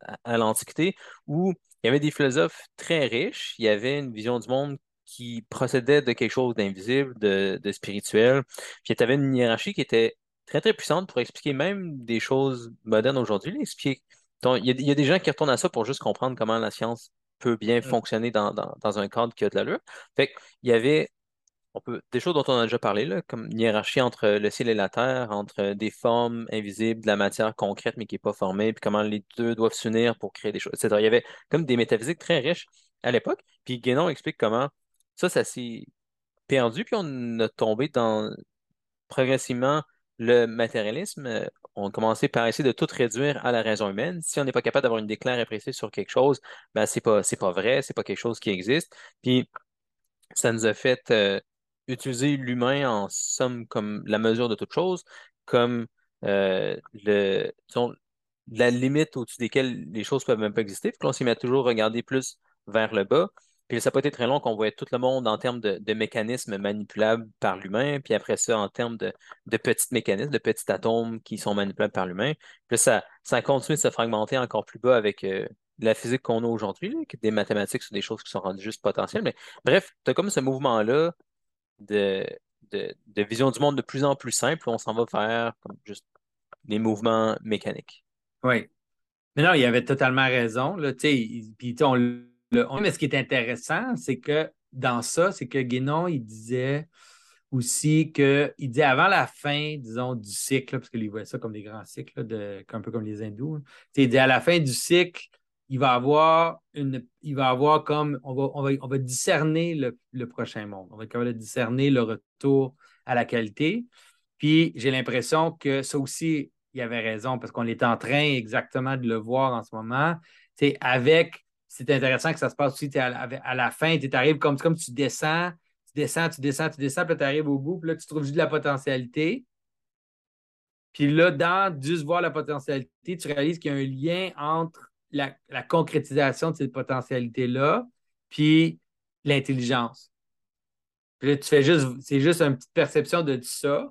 à, à l'Antiquité, où il y avait des philosophes très riches, il y avait une vision du monde qui procédait de quelque chose d'invisible, de, de spirituel, puis tu avais une hiérarchie qui était très, très puissante pour expliquer même des choses modernes aujourd'hui. Expliquer... Il y, a, il y a des gens qui retournent à ça pour juste comprendre comment la science peut bien Mm. fonctionner dans, dans, dans un cadre qui a de l'allure. Fait qu'il y avait on peut, des choses dont on a déjà parlé, là, comme une hiérarchie entre le ciel et la terre, entre des formes invisibles, de la matière concrète mais qui n'est pas formée, puis comment les deux doivent s'unir pour créer des choses, etc. Il y avait comme des métaphysiques très riches à l'époque. Puis Guénon explique comment ça, ça s'est perdu, puis on a tombé dans progressivement le matérialisme. Euh, On a commencé par essayer de tout réduire à la raison humaine. Si on n'est pas capable d'avoir une déclaration précise sur quelque chose, ben c'est pas, c'est pas vrai, c'est pas quelque chose qui existe. Puis ça nous a fait euh, utiliser l'humain en somme comme la mesure de toute chose, comme euh, la limite au-dessus desquelles les choses peuvent même pas exister. Puis on s'y met toujours regarder plus vers le bas. Puis ça pas été très long qu'on voyait tout le monde en termes de, mécanismes manipulables par l'humain, puis après ça, en termes de, petits mécanismes, de petits atomes qui sont manipulables par l'humain. Puis ça, ça a continué de se fragmenter encore plus bas avec euh, la physique qu'on a aujourd'hui, des mathématiques sur des choses qui sont rendues juste potentielles. Mais bref, tu as comme ce mouvement-là de, de, vision du monde de plus en plus simple, où on s'en va vers comme juste des mouvements mécaniques. Oui. Mais non, il avait totalement raison. Là, puis, on, le- mais ce qui est intéressant, c'est que dans ça, c'est que Guénon, il disait aussi que, il disait avant la fin, disons, du cycle, parce qu'il voyait ça comme des grands cycles, de, un peu comme les hindous. sais, il dit à la fin du cycle, il va avoir une, il va avoir comme, on va, on va, on va discerner le, le prochain monde. On va discerner le retour à la qualité. Puis j'ai l'impression que ça aussi, il avait raison parce qu'on est en train exactement de le voir en ce moment. Avec, c'est intéressant que ça se passe aussi à, la- à la fin, tu arrives comme, comme tu descends, tu descends, tu descends, tu descends, puis tu arrives au bout, puis là, tu trouves juste de la potentialité. Puis là, dans juste voir la potentialité, tu réalises qu'il y a un lien entre la, la concrétisation de cette potentialité-là, puis l'intelligence. Puis là, tu fais juste, c'est juste une petite perception de ça.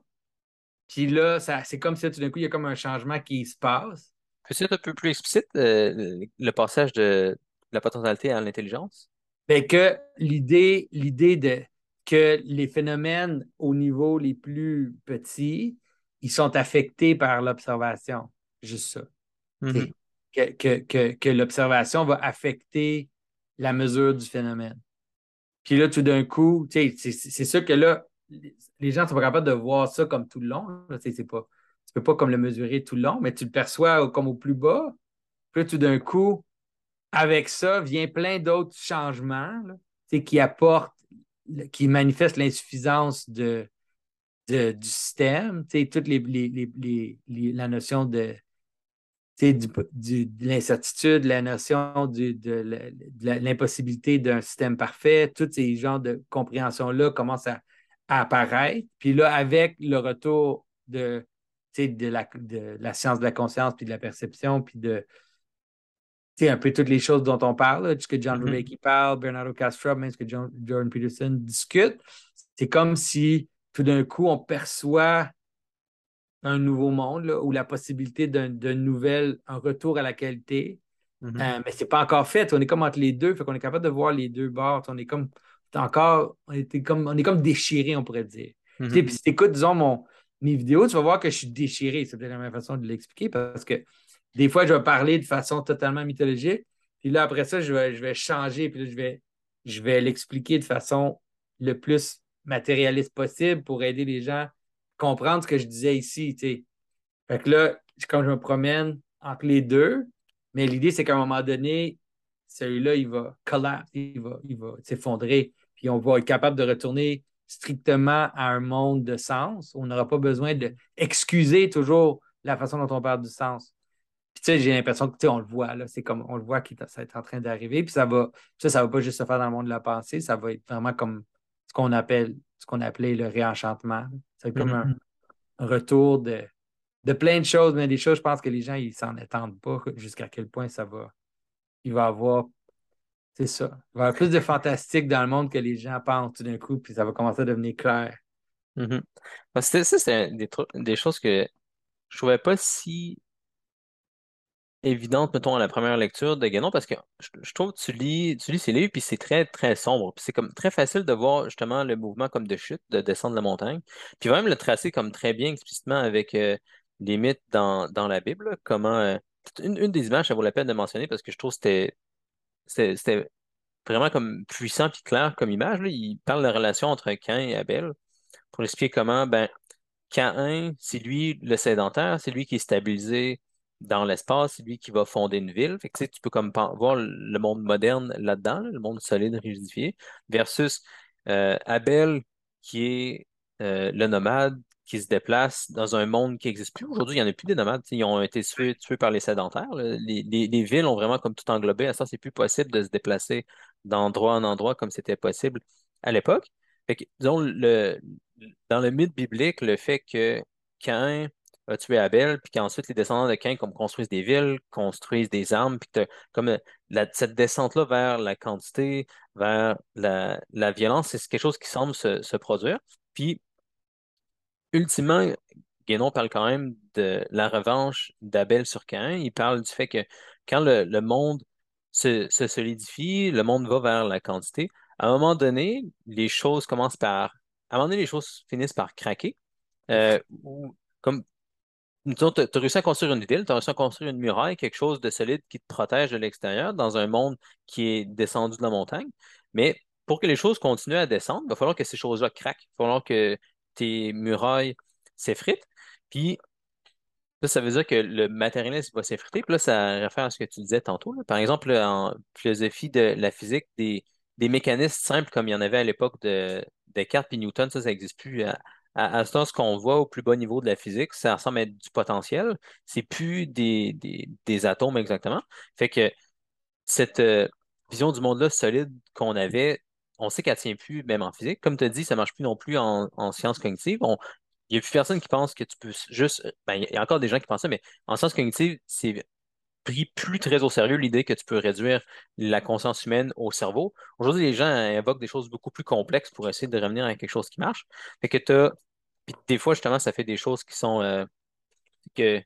Puis là, ça, c'est comme si tout d'un coup, il y a comme un changement qui se passe. Peux-tu être un peu plus explicite euh, le passage de la potentialité à l'intelligence? Bien que l'idée, l'idée de que les phénomènes au niveau les plus petits, ils sont affectés par l'observation. Juste ça. Mhm. Que, que, que, que l'observation va affecter la mesure du phénomène. Puis là, tout d'un coup, c'est, c'est sûr que là, les gens sont pas capables de voir ça comme tout le long. C'est pas, tu peux pas comme le mesurer tout le long, mais tu le perçois comme au plus bas. Puis là, tout d'un coup, avec ça, vient plein d'autres changements qui apportent, qui manifestent l'insuffisance de, du système. Toute les, la notion de, l'incertitude, la notion de, l'impossibilité d'un système parfait, tous ces genres de compréhension-là commencent à, apparaître. Puis là, avec le retour de, de, la, de la science de la conscience, puis de la perception, puis de un peu toutes les choses dont on parle, là, ce que John Mhm. Vervaeke parle, Bernardo Castro, même ce que John, Jordan Peterson discute, c'est comme si tout d'un coup, on perçoit un nouveau monde là, ou la possibilité d'un nouvel, un retour à la qualité. Mhm. Euh, mais c'est pas encore fait. On est comme entre les deux, fait qu'on est capable de voir les deux bords. On est comme encore, on est comme, on est comme déchiré, on pourrait dire. Mhm. Puis si tu écoutes, disons, mon, mes vidéos, tu vas voir que je suis déchiré. C'est peut-être la meilleure façon de l'expliquer parce que des fois, je vais parler de façon totalement mythologique. Puis là, après ça, je vais, je vais changer. Puis là, je vais, je vais l'expliquer de façon le plus matérialiste possible pour aider les gens à comprendre ce que je disais ici. T'sais. Fait que là, comme je me promène entre les deux, mais l'idée, c'est qu'à un moment donné, celui-là, il va collapse, il va, il va s'effondrer. Puis on va être capable de retourner strictement à un monde de sens. On n'aura pas besoin d'excuser toujours la façon dont on parle du sens. Puis, tu sais, j'ai l'impression que, tu sais, on le voit, là. C'est comme, on le voit qui est en train d'arriver. Puis, ça va, ça, ça va pas juste se faire dans le monde de la pensée. Ça va être vraiment comme ce qu'on appelle, ce qu'on appelait le réenchantement. Ça être comme un, un, retour de, de plein de choses, mais des choses, je pense que les gens, ils s'en attendent pas jusqu'à quel point ça va. Il va avoir, c'est ça. Il va y avoir plus de fantastique dans le monde que les gens pensent tout d'un coup, puis ça va commencer à devenir clair. Mhm. Que ça, c'est des, des choses que je trouvais pas si évidente, mettons, à la première lecture de Guénon, parce que je, trouve que tu lis, tu lis ces livres, puis c'est très, très sombre. Puis c'est comme très facile de voir justement le mouvement comme de chute, de descendre la montagne. Puis même le tracer comme très bien explicitement avec euh, les mythes dans, dans la Bible, comment. euh, une, des images, ça vaut la peine de mentionner parce que je trouve que c'était vraiment comme puissant puis clair comme image. Là. Il parle de la relation entre Cain et Abel pour expliquer comment ben, Caïn, c'est lui le sédentaire, c'est lui qui est stabilisé dans l'espace, c'est lui qui va fonder une ville. Tu peux comme voir le monde moderne là-dedans, là, le monde solide, rigidifié, versus euh, Abel, qui est euh, le nomade, qui se déplace dans un monde qui n'existe plus. Aujourd'hui, il n'y en a plus des nomades. Ils ont été tués, par les sédentaires. Les, les- les villes ont vraiment comme tout englobé. À ça, c'est plus possible de se déplacer d'endroit en endroit comme c'était possible à l'époque. Disons, dans le mythe biblique, le fait que Caïn a tué Abel, puis qu'ensuite les descendants de Caïn comme construisent des villes, construisent des armes, puis que comme euh, cette descente-là vers la quantité, vers la, la violence, c'est quelque chose qui semble se, se produire. Puis, ultimement, Guénon parle quand même de la revanche d'Abel sur Caïn. Il parle du fait que quand le, le monde se, se solidifie, le monde va vers la quantité, à un moment donné, les choses commencent par... À un moment donné, les choses finissent par craquer. Euh, ou- comme tu as réussi à construire une ville, tu as réussi à construire une muraille, quelque chose de solide qui te protège de l'extérieur dans un monde qui est descendu de la montagne. Mais pour que les choses continuent à descendre, il va falloir que ces choses-là craquent. Il va falloir que tes murailles s'effritent. Puis ça, ça veut dire que le matérialisme va s'effriter. Puis là, ça réfère à ce que tu disais tantôt. là. Par exemple, là, en philosophie de la physique, des, des mécanismes simples comme il y en avait à l'époque de Descartes puis Newton, ça, ça n'existe plus. À, à, à ce qu'on voit au plus bas niveau de la physique, ça ressemble à être du potentiel. C'est plus des, des, des atomes exactement. Fait que cette euh, vision du monde-là solide qu'on avait, on sait qu'elle tient plus, même en physique. Comme tu as dit, ça marche plus non plus en, en sciences cognitives. Il n'y a plus personne qui pense que tu peux juste. Ben, il y a encore des gens qui pensent ça, mais en sciences cognitives, c'est pris plus très au sérieux l'idée que tu peux réduire la conscience humaine au cerveau. Aujourd'hui, les gens invoquent des choses beaucoup plus complexes pour essayer de revenir à quelque chose qui marche. Fait que t'as... Puis des fois, justement, ça fait des choses qui sont euh, que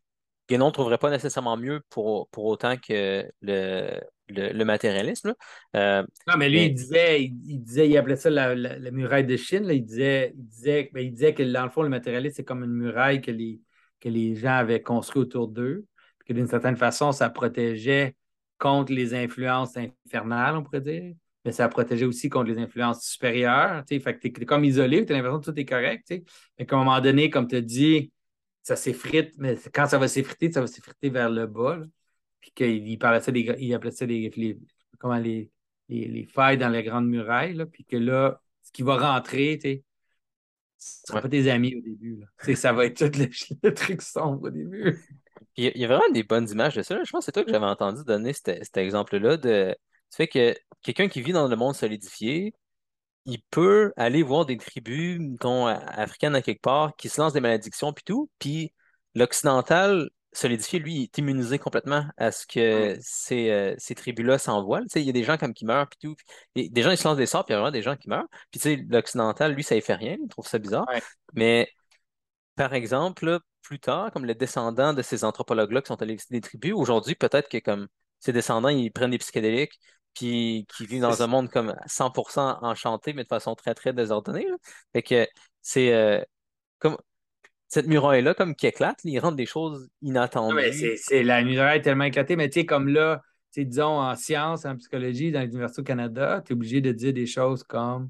Guénon ne trouverait pas nécessairement mieux pour, pour autant que le, le, le matérialisme. Euh, Non, mais lui, il disait, il, il disait, il appelait ça la, la- la muraille de Chine. là. Il disait, il disait, ben, il disait que dans le fond, le matérialisme, c'est comme une muraille que les, que les gens avaient construit autour d'eux. Que d'une certaine façon, ça protégeait contre les influences infernales, on pourrait dire. Mais ça protégeait aussi contre les influences supérieures. Tu sais. Fait que t'es, t'es comme isolé, tu as l'impression que tout est correct. tu sais. Mais qu'à un moment donné, comme tu as dit, ça s'effrite, mais quand ça va s'effriter, ça va s'effriter vers le bas. là. Puis qu'il il parlait ça des, il appelait ça les, les- comment les, les, les failles dans les grandes murailles, là, puis que là, ce qui va rentrer, tu sais, ce ne sera ouais. pas tes amis au début. Là. Tu ça va être tout le, le truc sombre au début. Puis Il y a vraiment des bonnes images de ça. là. Je pense que c'est toi que j'avais entendu donner cet, exemple-là de du fait que quelqu'un qui vit dans le monde solidifié, il peut aller voir des tribus, mettons, africaines à quelque part, qui se lancent des malédictions puis tout, puis l'occidental solidifié, lui, il est immunisé complètement à ce que ces, euh, ces tribus-là s'envoient. Tu sais, il y a des gens comme qui meurent puis tout, et des gens ils se lancent des sorts, puis il y a vraiment des gens qui meurent. Puis tu sais, l'occidental, lui, ça ne fait rien, il trouve ça bizarre. Ouais. Mais par exemple, là, plus tard, comme les descendants de ces anthropologues-là qui sont allés visiter des tribus, aujourd'hui, peut-être que comme ces descendants, ils prennent des psychédéliques, puis qui vivent dans un monde comme 100% enchanté, mais de façon très, très désordonnée. là. Fait que c'est euh, comme cette muraille-là, comme qui éclate, ils rendent des choses mais inattendues. c'est, c'est- la muraille est tellement éclatée, mais tu sais, comme là, disons, en sciences, en psychologie, dans l'Université au Canada, tu es obligé de dire des choses comme,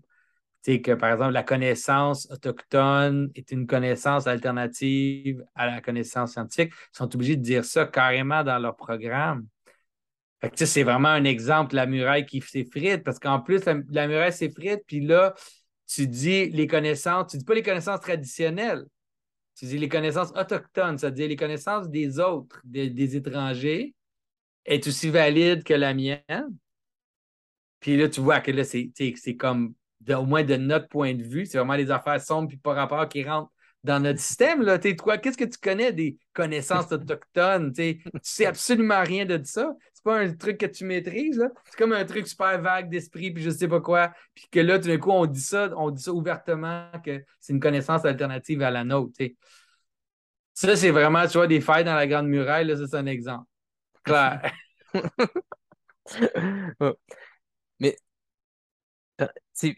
sais, que par exemple, la connaissance autochtone est une connaissance alternative à la connaissance scientifique. Ils sont obligés de dire ça carrément dans leur programme. Fait que, c'est vraiment un exemple, la muraille qui s'effrite, parce qu'en plus, la, la muraille s'effrite, puis là, tu dis les connaissances, tu dis pas les connaissances traditionnelles, tu dis les connaissances autochtones, c'est-à-dire les connaissances des autres, des, étrangers, est aussi valide que la mienne. Puis là, tu vois que là, c'est c'est comme, de- au moins de notre point de vue, c'est vraiment les affaires sombres puis pas rapport qui rentrent dans notre système. Là. Sais, toi, qu'est-ce que tu connais des connaissances autochtones? Tu sais, tu sais absolument rien de ça. C'est pas un truc que tu maîtrises. là. C'est comme un truc super vague d'esprit, puis je sais pas quoi. Puis que là, tout d'un coup, on dit ça, on dit ça ouvertement que c'est une connaissance alternative à la nôtre. Ça, c'est vraiment, tu vois, des failles dans la Grande Muraille, là, ça, c'est un exemple. clair. Mais, euh, tu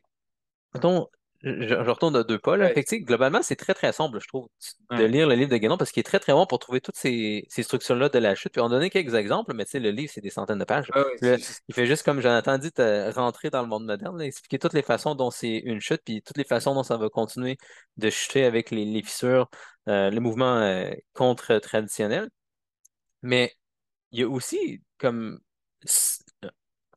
mettons, je, je retourne de deux pas, là. Fait que, globalement, c'est très, très simple, je trouve, de Ouais. lire le livre de Guénon parce qu'il est très, très bon pour trouver toutes ces, ces structures-là de la chute. Puis on donnait quelques exemples, mais le livre, c'est des centaines de pages. Ouais, ouais, Puis là, c'est juste- il fait juste, comme Jonathan dit, rentrer dans le monde moderne, là, expliquer toutes les façons dont c'est une chute, puis toutes les façons dont ça va continuer de chuter avec les, les fissures, euh, le mouvement euh, contre-traditionnel. Mais il y a aussi comme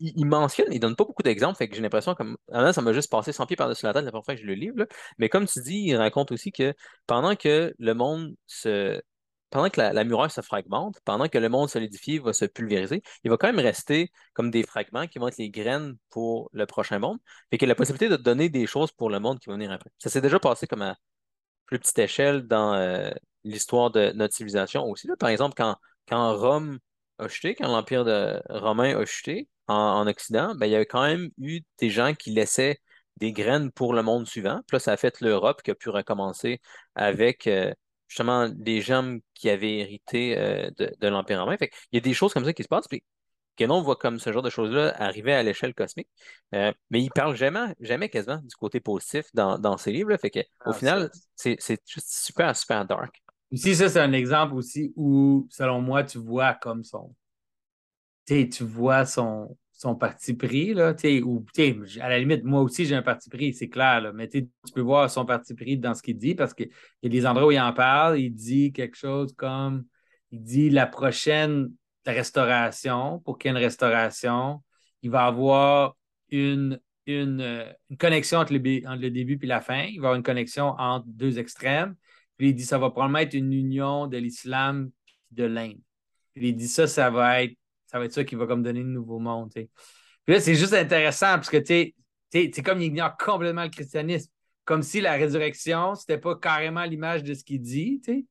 il, mentionne, il donne pas beaucoup d'exemples, fait que j'ai l'impression comme avant, ça m'a juste passé 100 pieds par-dessus la tête la première fois que je le livre, là. Mais comme tu dis, il raconte aussi que pendant que le monde se pendant que la, muraille se fragmente, pendant que le monde solidifié va se pulvériser, il va quand même rester comme des fragments qui vont être les graines pour le prochain monde. Fait que la possibilité de donner des choses pour le monde qui va venir après. Ça s'est déjà passé comme à plus petite échelle dans euh, l'histoire de notre civilisation aussi. là. Par exemple, quand, quand Rome a chuté, quand l'Empire de- romain a chuté en, en Occident, ben, il y a quand même eu des gens qui laissaient des graines pour le monde suivant. Puis là, ça a fait l'Europe qui a pu recommencer avec euh, justement les gemmes qui avaient hérité euh, de, de l'Empire romain. Fait qu'il y a des choses comme ça qui se passent. Puis Guénon voit comme ce genre de choses-là arriver à l'échelle cosmique, Euh, mais il parle jamais, jamais quasiment du côté positif dans, dans ses livres. là. Fait que, au Ah, final, c'est c'est juste super, super dark. Aussi, ça, c'est un exemple aussi où, selon moi, tu vois comme son. Tu vois son, son parti pris, là. Ou, à la limite, moi aussi, j'ai un parti pris, c'est clair. Mais tu peux voir son parti pris dans ce qu'il dit parce qu'il y a des endroits où il en parle. Il dit quelque chose comme. Il dit la prochaine restauration, pour qu'il y ait une restauration, il va avoir une, une, euh, connexion entre le, entre le début et la fin. Il va avoir une connexion entre deux extrêmes. Puis il dit ça va probablement être une union de l'islam et de l'Inde. Puis il dit ça, ça va être ça va être ça qui va comme donner le nouveau monde. Puis là, c'est juste intéressant parce que tu sais, comme il ignore complètement le christianisme. Comme si la résurrection, c'était pas carrément l'image de ce qu'il dit, tu sais.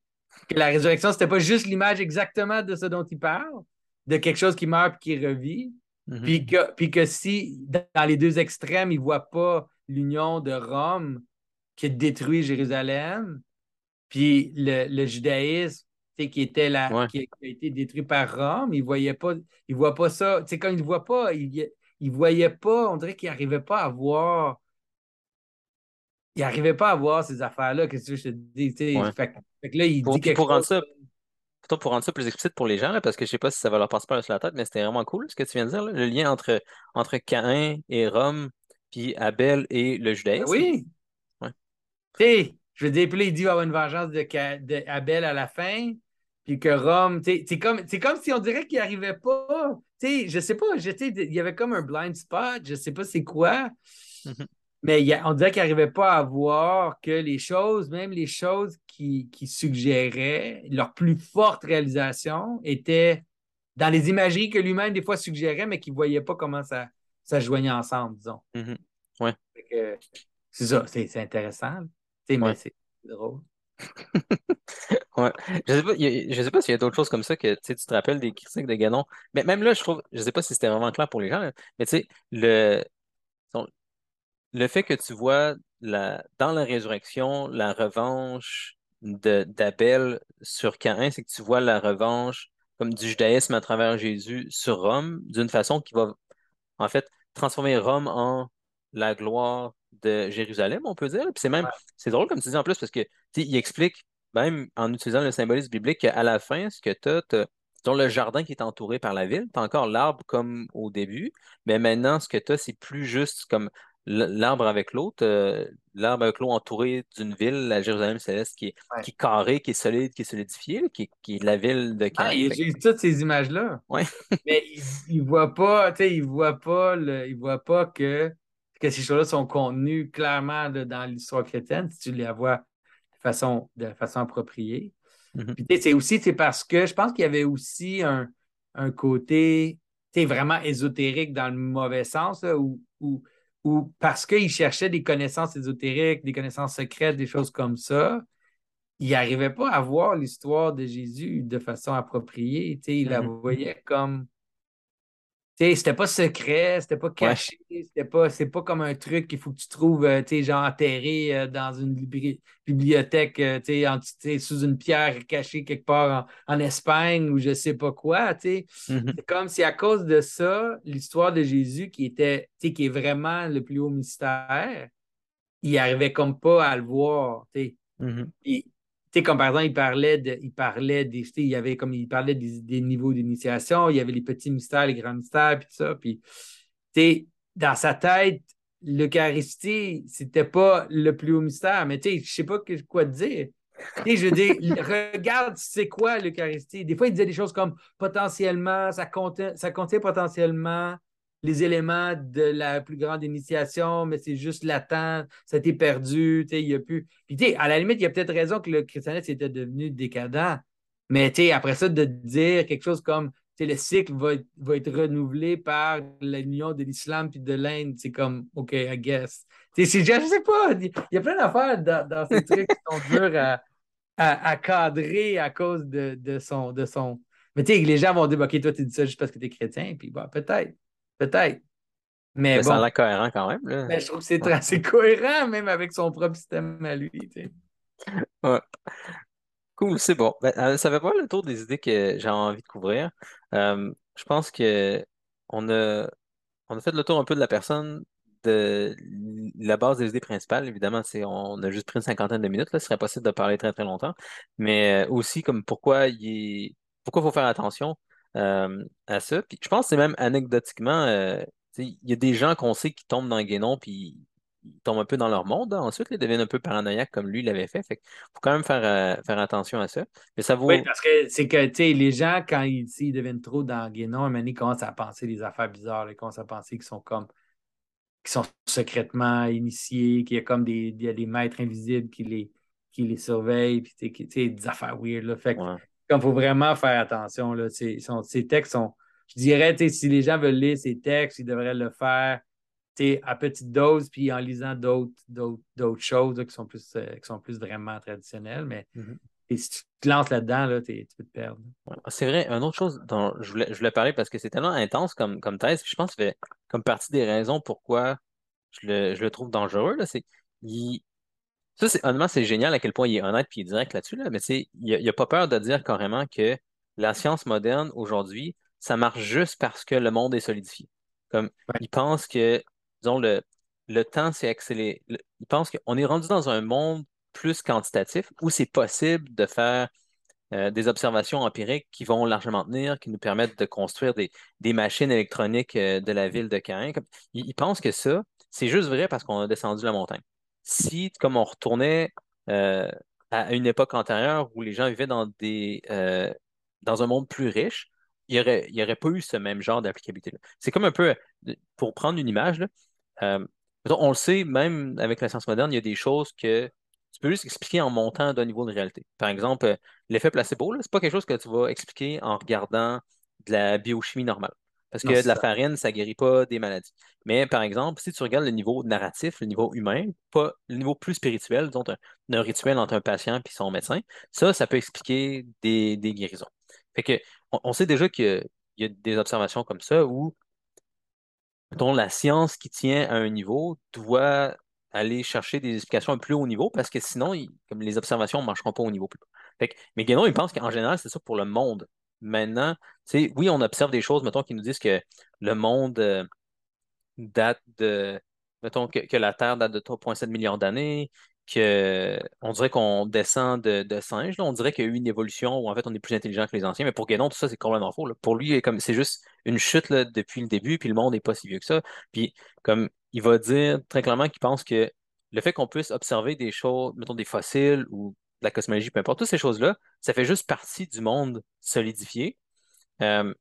Que la résurrection, c'était pas juste l'image exactement de ce dont il parle, de quelque chose qui meurt puis qui revit. Mhm. Puis que, puis que si, dans les deux extrêmes, il ne voit pas l'union de Rome qui a détruit Jérusalem, puis le, le judaïsme tu sais, qui, était Ouais. qui, a, été détruit par Rome, il voyait pas, il voit pas ça. Tu sais, quand il ne voit pas, il, il voyait pas, on dirait qu'il n'arrivait pas à voir. Il n'arrivait pas à voir ces affaires-là, qu'est-ce que je te dis? tu sais. Ouais. Fait, que- fait que là, il Pour, dit quelque pour rendre ça, plutôt pour rendre ça plus explicite pour les gens, là, parce que je sais pas si ça va leur passer par sur la tête, mais c'était vraiment cool ce que tu viens de dire, là, le lien entre, entre Caïn et Rome, puis Abel et le Ben judaïsme. oui. Ouais. Je veux dire, puis là, il dit qu'il va avoir une vengeance de, Abel à la fin, puis que Rome, c'est comme, comme si on dirait qu'il n'y arrivait pas. Sais, je sais pas, il y avait comme un blind spot, je sais pas c'est quoi, Mhm. mais il a- on dirait qu'il n'arrivait pas à voir que les choses, même les choses qui, qui suggéraient, leur plus forte réalisation était dans les imageries que lui-même, des fois, suggérait, mais qu'il ne voyait pas comment ça, ça se joignait ensemble, disons. Mhm. Ouais. C'est ça, c'est intéressant. Ouais. c'est drôle. Ouais. Je sais pas, y je sais pas s'il y a d'autres choses comme ça que tu sais, tu te rappelles des critiques de Ganon. Mais même là, je trouve, je sais pas si c'était vraiment clair pour les gens, mais tu sais, le, le fait que tu vois la, dans la résurrection la revanche d'Abel sur Caïn, c'est que tu vois la revanche comme du judaïsme à travers Jésus sur Rome d'une façon qui va en fait, transformer Rome en la gloire de Jérusalem, on peut dire. Puis c'est même, Ouais. c'est drôle comme tu dis en plus, parce que il explique, même en utilisant le symbolisme biblique, qu'à la fin, ce que tu as, tu as le jardin qui est entouré par la ville, tu as encore l'arbre comme au début, mais maintenant, ce que tu as, c'est plus juste comme l'arbre avec l'autre, euh, l'arbre avec l'eau entouré d'une ville, la Jérusalem céleste, qui est, Ouais. qui est carrée, qui est solide, qui est solidifiée, qui est, qui est la ville de Ah, il Fait que- j'ai eu toutes ces images-là. Ouais. Mais il, il voit pas, tu sais, il voit pas le, il voit pas que, que ces choses-là sont contenues clairement dans l'histoire chrétienne, si tu les vois de façon, de façon appropriée. Mhm. Puis, c'est aussi, parce que je pense qu'il y avait aussi un, un côté, vraiment ésotérique dans le mauvais sens, là, où, où, où parce qu'il cherchait des connaissances ésotériques, des connaissances secrètes, des choses comme ça, il n'arrivait pas à voir l'histoire de Jésus de façon appropriée. Tu sais, il la Mhm. voyait comme. C'était pas secret, c'était pas caché, c'était pas, c'est pas comme un truc qu'il faut que tu trouves, euh, genre enterré euh, dans une bibliothèque, euh, sous une pierre cachée quelque part en, Espagne ou je sais pas quoi, tu mm-hmm. C'est comme si à cause de ça, l'histoire de Jésus qui était, qui est vraiment le plus haut mystère, il arrivait comme pas à le voir, tu mm-hmm sais, comme par exemple, il parlait de, il parlait des, il y avait comme il parlait des, niveaux d'initiation, il y avait les petits mystères, les grands mystères, puis tout ça. Puis, dans sa tête, l'Eucharistie, c'était pas le plus haut mystère, mais tu sais, je sais pas quoi te dire. Je veux dire, regarde, c'est quoi l'Eucharistie? Des fois, il disait des choses comme potentiellement, ça contient, ça contient potentiellement les éléments de la plus grande initiation, mais c'est juste latent, ça a été perdu, il y a plus. Puis, à la limite, il y a peut-être raison que le christianisme était devenu décadent, mais après ça, de dire quelque chose comme le cycle va, va être renouvelé par l'union de l'islam puis de l'Inde, c'est comme, OK, I guess. je ne sais pas, il y a plein d'affaires dans, ces trucs qui sont durs à, à, cadrer à cause de, de, son. Mais tu sais, les gens vont dire, OK, toi, tu dis ça juste parce que tu es chrétien, puis bah, peut-être. Peut-être. Mais, bon, ça a l'air cohérent quand même. Là. Ben, je trouve que c'est assez cohérent, même avec son propre système à lui. Ouais. Cool, c'est bon. Ben, euh, ça fait pas le tour des idées que j'ai envie de couvrir. Euh, je pense que on a, on a fait le tour un peu de la personne, de la base des idées principales. Évidemment, c'est, on a juste pris une cinquantaine de minutes. Là, ce serait possible de parler très très longtemps. Mais euh, aussi comme pourquoi il pourquoi il faut faire attention? Euh, à ça. Puis je pense que c'est même anecdotiquement, euh, il y a des gens qu'on sait qui tombent dans le guénon, puis ils tombent un peu dans leur monde. Hein. Ensuite, ils deviennent un peu paranoïaques comme lui l'avait fait. Fait faut quand même faire, euh, faire attention à ça. Mais ça vaut... Oui, parce que c'est que les gens, quand ils, deviennent trop dans le guénon, un moment ils commencent à penser des affaires bizarres. Ils commencent à penser qu'ils sont comme qui sont secrètement initiés, qu'il y a comme des, des maîtres invisibles qui les, qui les surveillent, puis des affaires weird. Là. Fait il faut vraiment faire attention. Là. Ces, textes sont. Je dirais, si les gens veulent lire ces textes, ils devraient le faire à petite dose, puis en lisant d'autres choses qui, sont plus, euh, qui sont plus vraiment traditionnelles. Mais mm-hmm. si tu te lances là-dedans, là, tu peux te perdre. C'est vrai, une autre chose dont je voulais, je voulais parler parce que c'est tellement intense comme, comme thèse, je pense que c'est comme partie des raisons pourquoi je le, je le trouve dangereux, c'est qu'il ça, c'est, honnêtement, c'est génial à quel point il est honnête et direct là-dessus, là, mais il n'a a pas peur de dire carrément que la science moderne, aujourd'hui, ça marche juste parce que le monde est solidifié. Comme, il pense que, disons, le, le temps s'est accéléré. il pense qu'on est rendu dans un monde plus quantitatif où c'est possible de faire euh, des observations empiriques qui vont largement tenir, qui nous permettent de construire des, des machines électroniques euh, de la ville de Caen. il, il pense que ça, c'est juste vrai parce qu'on a descendu la montagne si, comme on retournait euh, à une époque antérieure où les gens vivaient dans des euh, dans un monde plus riche, il n'y aurait, aurait pas eu ce même genre d'applicabilité-là. C'est comme un peu, pour prendre une image, euh, on le sait, même avec la science moderne, il y a des choses que tu peux juste expliquer en montant d'un niveau de réalité. Par exemple, l'effet placebo, ce n'est pas quelque chose que tu vas expliquer en regardant de la biochimie normale. Parce que de la farine, ça ne guérit pas des maladies. Mais par exemple, si tu regardes le niveau narratif, le niveau humain, pas le niveau plus spirituel, disons un, rituel entre un patient et son médecin, ça, ça peut expliquer des, guérisons. Fait que on, sait déjà qu'il y, a des observations comme ça où dont la science qui tient à un niveau doit aller chercher des explications un plus haut niveau parce que sinon, comme les observations ne marcheront pas au niveau plus bas. Fait que, mais Guénon, il pense qu'en général, c'est ça pour le monde. Maintenant, oui, on observe des choses, mettons, qui nous disent que le monde euh, date de, mettons, que, la Terre date de 3,7 millions d'années, qu'on dirait qu'on descend de, singes, on dirait qu'il y a eu une évolution où en fait on est plus intelligent que les anciens, mais pour Guénon, tout ça, c'est complètement faux. Pour lui, c'est juste une chute depuis le début, puis le monde n'est pas si vieux que ça. Puis comme il va dire très clairement qu'il pense que le fait qu'on puisse observer des choses, mettons des fossiles ou la cosmologie, peu importe, toutes ces choses-là, ça fait juste partie du monde solidifié. Euh,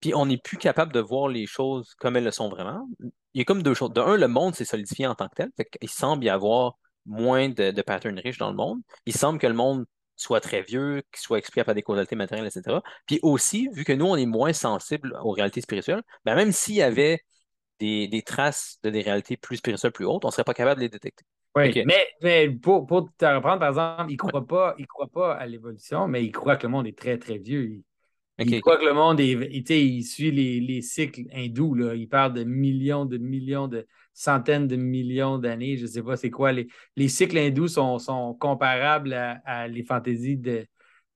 puis on n'est plus capable de voir les choses comme elles le sont vraiment. Il y a comme deux choses. De un, le monde s'est solidifié en tant que tel. Il semble y avoir moins de, de, patterns riches dans le monde. Il semble que le monde soit très vieux, qu'il soit expliqué par des causalités matérielles, etc. Puis aussi, vu que nous, on est moins sensibles aux réalités spirituelles, ben même s'il y avait des, des, traces de des réalités plus spirituelles plus hautes, on ne serait pas capable de les détecter. Oui, mais, pour, te reprendre, par exemple, il ne croit, pas, croit pas à l'évolution, mais il croit que le monde est très, très vieux. il croit que le monde est, il suit les, cycles hindous. Là. Il parle de millions, de millions, de centaines de millions d'années. Je ne sais pas c'est quoi. Les, les cycles hindous sont, sont comparables à, les fantaisies de.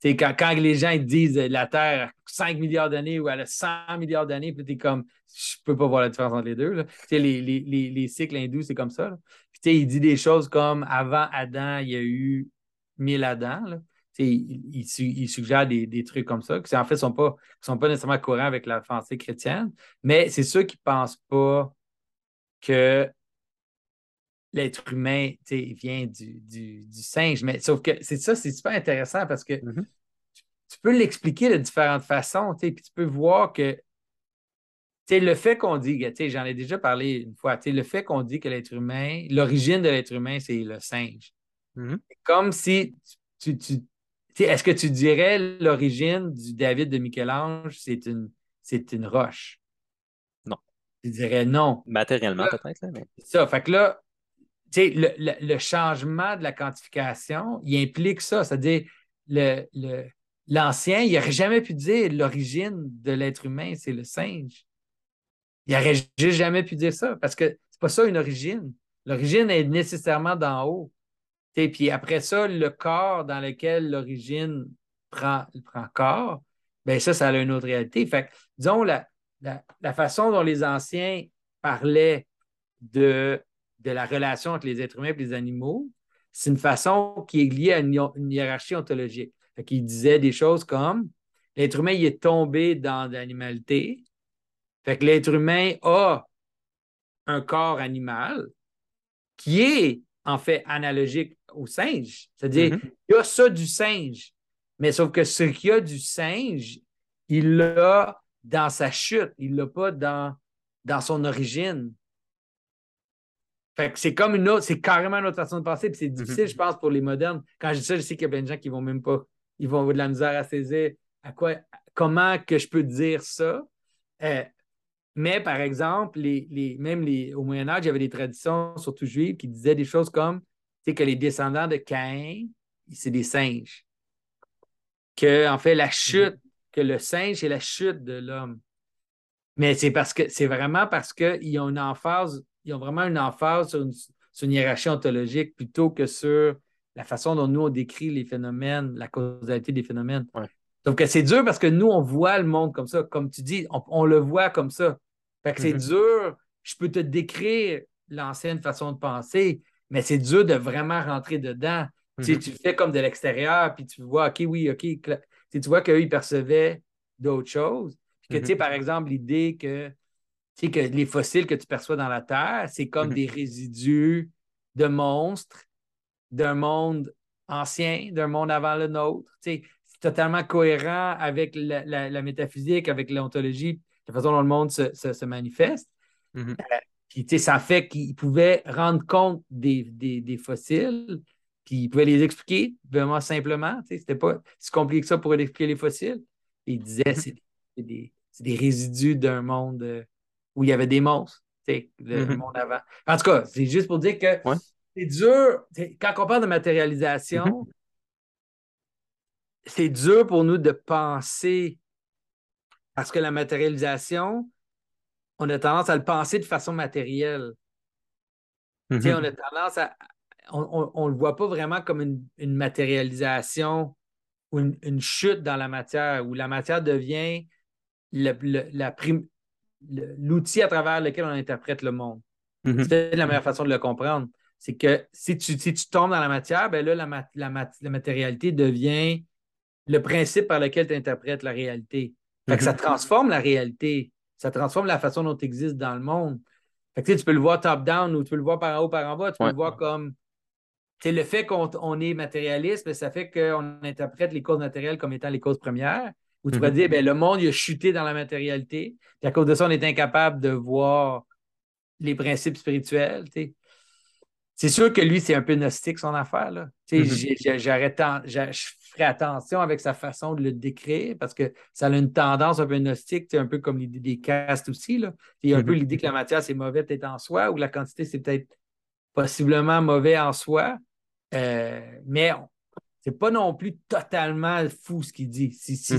Quand, les gens disent la Terre a 5 milliards d'années ou elle a 100 milliards d'années, puis tu es comme, je peux pas voir la différence entre les deux. Là. Les, les, les, cycles hindous, c'est comme ça. Puis, il dit des choses comme avant Adam, il y a eu 1000 Adams. Là il, suggère des, trucs comme ça, qui en fait ne sont pas, sont pas nécessairement courants avec la pensée chrétienne, mais c'est ceux qui ne pensent pas que l'être humain vient du, singe. Mais sauf que c'est ça, c'est super intéressant parce que mm-hmm. tu, peux l'expliquer de différentes façons, puis tu peux voir que le fait qu'on dit, j'en ai déjà parlé une fois, le fait qu'on dit que l'être humain, l'origine de l'être humain, c'est le singe. Mm-hmm. Comme si tu, est-ce que tu dirais l'origine du David de Michel-Ange, c'est une, c'est une roche? Non. Tu dirais non. Matériellement, peut-être. Mais... Ça, fait que là, le, le, changement de la quantification, il implique ça. C'est-à-dire, le, l'ancien, il n'aurait jamais pu dire l'origine de l'être humain, c'est le singe. Il n'aurait juste jamais pu dire ça parce que c'est pas ça une origine. L'origine est nécessairement d'en haut. Puis après ça, le corps dans lequel l'origine prend, prend corps, bien ça, ça a une autre réalité. Fait disons, la, la, façon dont les anciens parlaient de, de la relation entre les êtres humains et les animaux, c'est une façon qui est liée à une, hiérarchie ontologique. Fait Ils disaient des choses comme l'être humain il est tombé dans l'animalité. Fait que l'être humain a un corps animal qui est en fait analogique au singe. C'est-à-dire, mm-hmm. il y a ça du singe. Mais sauf que ce qu'il y a du singe, il l'a dans sa chute, il ne l'a pas dans, dans son origine. Fait que c'est comme une autre, c'est carrément une autre façon de penser, puis c'est difficile, mm-hmm. je pense, pour les modernes. Quand je dis ça, je sais qu'il y a plein de gens qui vont même pas, ils vont avoir de la misère à saisir à quoi, comment que je peux dire ça. Euh, mais par exemple, les, même les, au Moyen Âge, il y avait des traditions, surtout juives, qui disaient des choses comme que les descendants de Caïn, c'est des singes. Que, en fait, la chute, que le singe, c'est la chute de l'homme. Mais c'est parce que c'est vraiment parce qu'ils ont une emphase, ils ont vraiment une emphase sur une, hiérarchie ontologique plutôt que sur la façon dont nous on décrit les phénomènes, la causalité des phénomènes. Donc c'est dur parce que nous, on voit le monde comme ça. Comme tu dis, on, le voit comme ça. Fait que c'est mm-hmm. dur. Je peux te décrire l'ancienne façon de penser, mais c'est dur de vraiment rentrer dedans. tu, mm-hmm. fais comme de l'extérieur, puis tu vois, OK, oui, OK. Tu vois qu'eux, ils percevaient d'autres choses. Puis que, tu sais, mm-hmm. par exemple, l'idée que, que les fossiles que tu perçois dans la Terre, c'est comme mm-hmm. des résidus de monstres d'un monde ancien, d'un monde avant le nôtre. c'est totalement cohérent avec la, métaphysique, avec l'ontologie, la façon dont le monde se, manifeste. Euh, puis, ça fait qu'ils pouvaient rendre compte des, fossiles, puis ils pouvaient les expliquer vraiment simplement. C'était pas si compliqué que ça pour expliquer les fossiles. ils disaient c'est des, des, résidus d'un monde euh, où il y avait des monstres, le mm-hmm. monde avant. En tout cas, c'est juste pour dire que c'est dur. Quand on parle de matérialisation, mm-hmm. c'est dur pour nous de penser parce que la matérialisation, on a tendance à le penser de façon matérielle. Mm-hmm. On a tendance à. On ne le voit pas vraiment comme une, matérialisation ou une, chute dans la matière, où la matière devient l'outil à travers lequel on interprète le monde. Mm-hmm. C'est la meilleure façon de le comprendre. C'est que si tu, tu tombes dans la matière, ben là, la, la, matérialité devient le principe par lequel tu interprètes la réalité. Fait que ça mm-hmm. transforme la réalité ça transforme la façon dont tu existes dans le monde. Fait que, tu peux le voir top-down ou tu peux le voir par en haut, par en bas. Tu peux le voir comme. le fait qu'on est matérialiste, ben, ça fait qu'on interprète les causes matérielles comme étant les causes premières. Ou tu vas mm-hmm. dire, ben, le monde il a chuté dans la matérialité. Puis à cause de ça, on est incapable de voir les principes spirituels. C'est sûr que lui, c'est un peu gnostique, son affaire. Là. Mm-hmm. J'arrête, ferai attention avec sa façon de le décrire parce que ça a une tendance un peu gnostique, un peu comme l'idée des castes aussi. Là. Il y a un peu mm-hmm. l'idée que la matière, c'est mauvais peut-être en soi ou la quantité, c'est peut-être possiblement mauvais en soi. Euh, mais c'est pas non plus totalement fou ce qu'il dit. Si, si.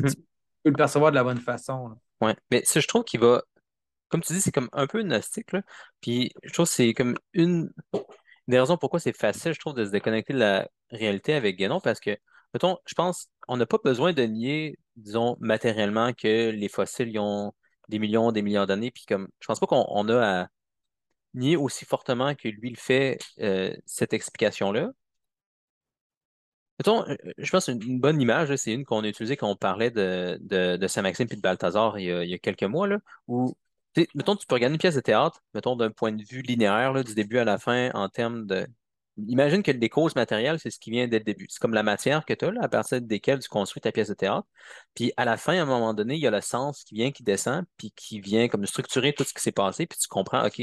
Peux le percevoir de la bonne façon. là. Ouais. Mais ça, je trouve qu'il va, comme tu dis, c'est comme un peu gnostique, là. Puis je trouve que c'est comme une des raisons pourquoi c'est facile, je trouve, de se déconnecter de la réalité avec Guénon, parce que, mettons, je pense, on n'a pas besoin de nier, disons, matériellement que les fossiles ont des millions, des millions d'années, puis comme, je pense pas qu'on on a à nier aussi fortement que lui le fait euh, cette explication-là. Mettons, euh, je pense une bonne image, c'est une qu'on a utilisée quand on parlait de, de, de Saint-Maxime puis de Balthazar il y a, il y a quelques mois, là, où, mettons, tu peux regarder une pièce de théâtre, mettons, d'un point de vue linéaire, là, du début à la fin, en termes de... Imagine que les causes matérielles, c'est ce qui vient dès le début. C'est comme la matière que tu as, à partir desquelles tu construis ta pièce de théâtre. Puis à la fin, à un moment donné, il y a le sens qui vient, qui descend, puis qui vient comme structurer tout ce qui s'est passé, puis tu comprends, OK,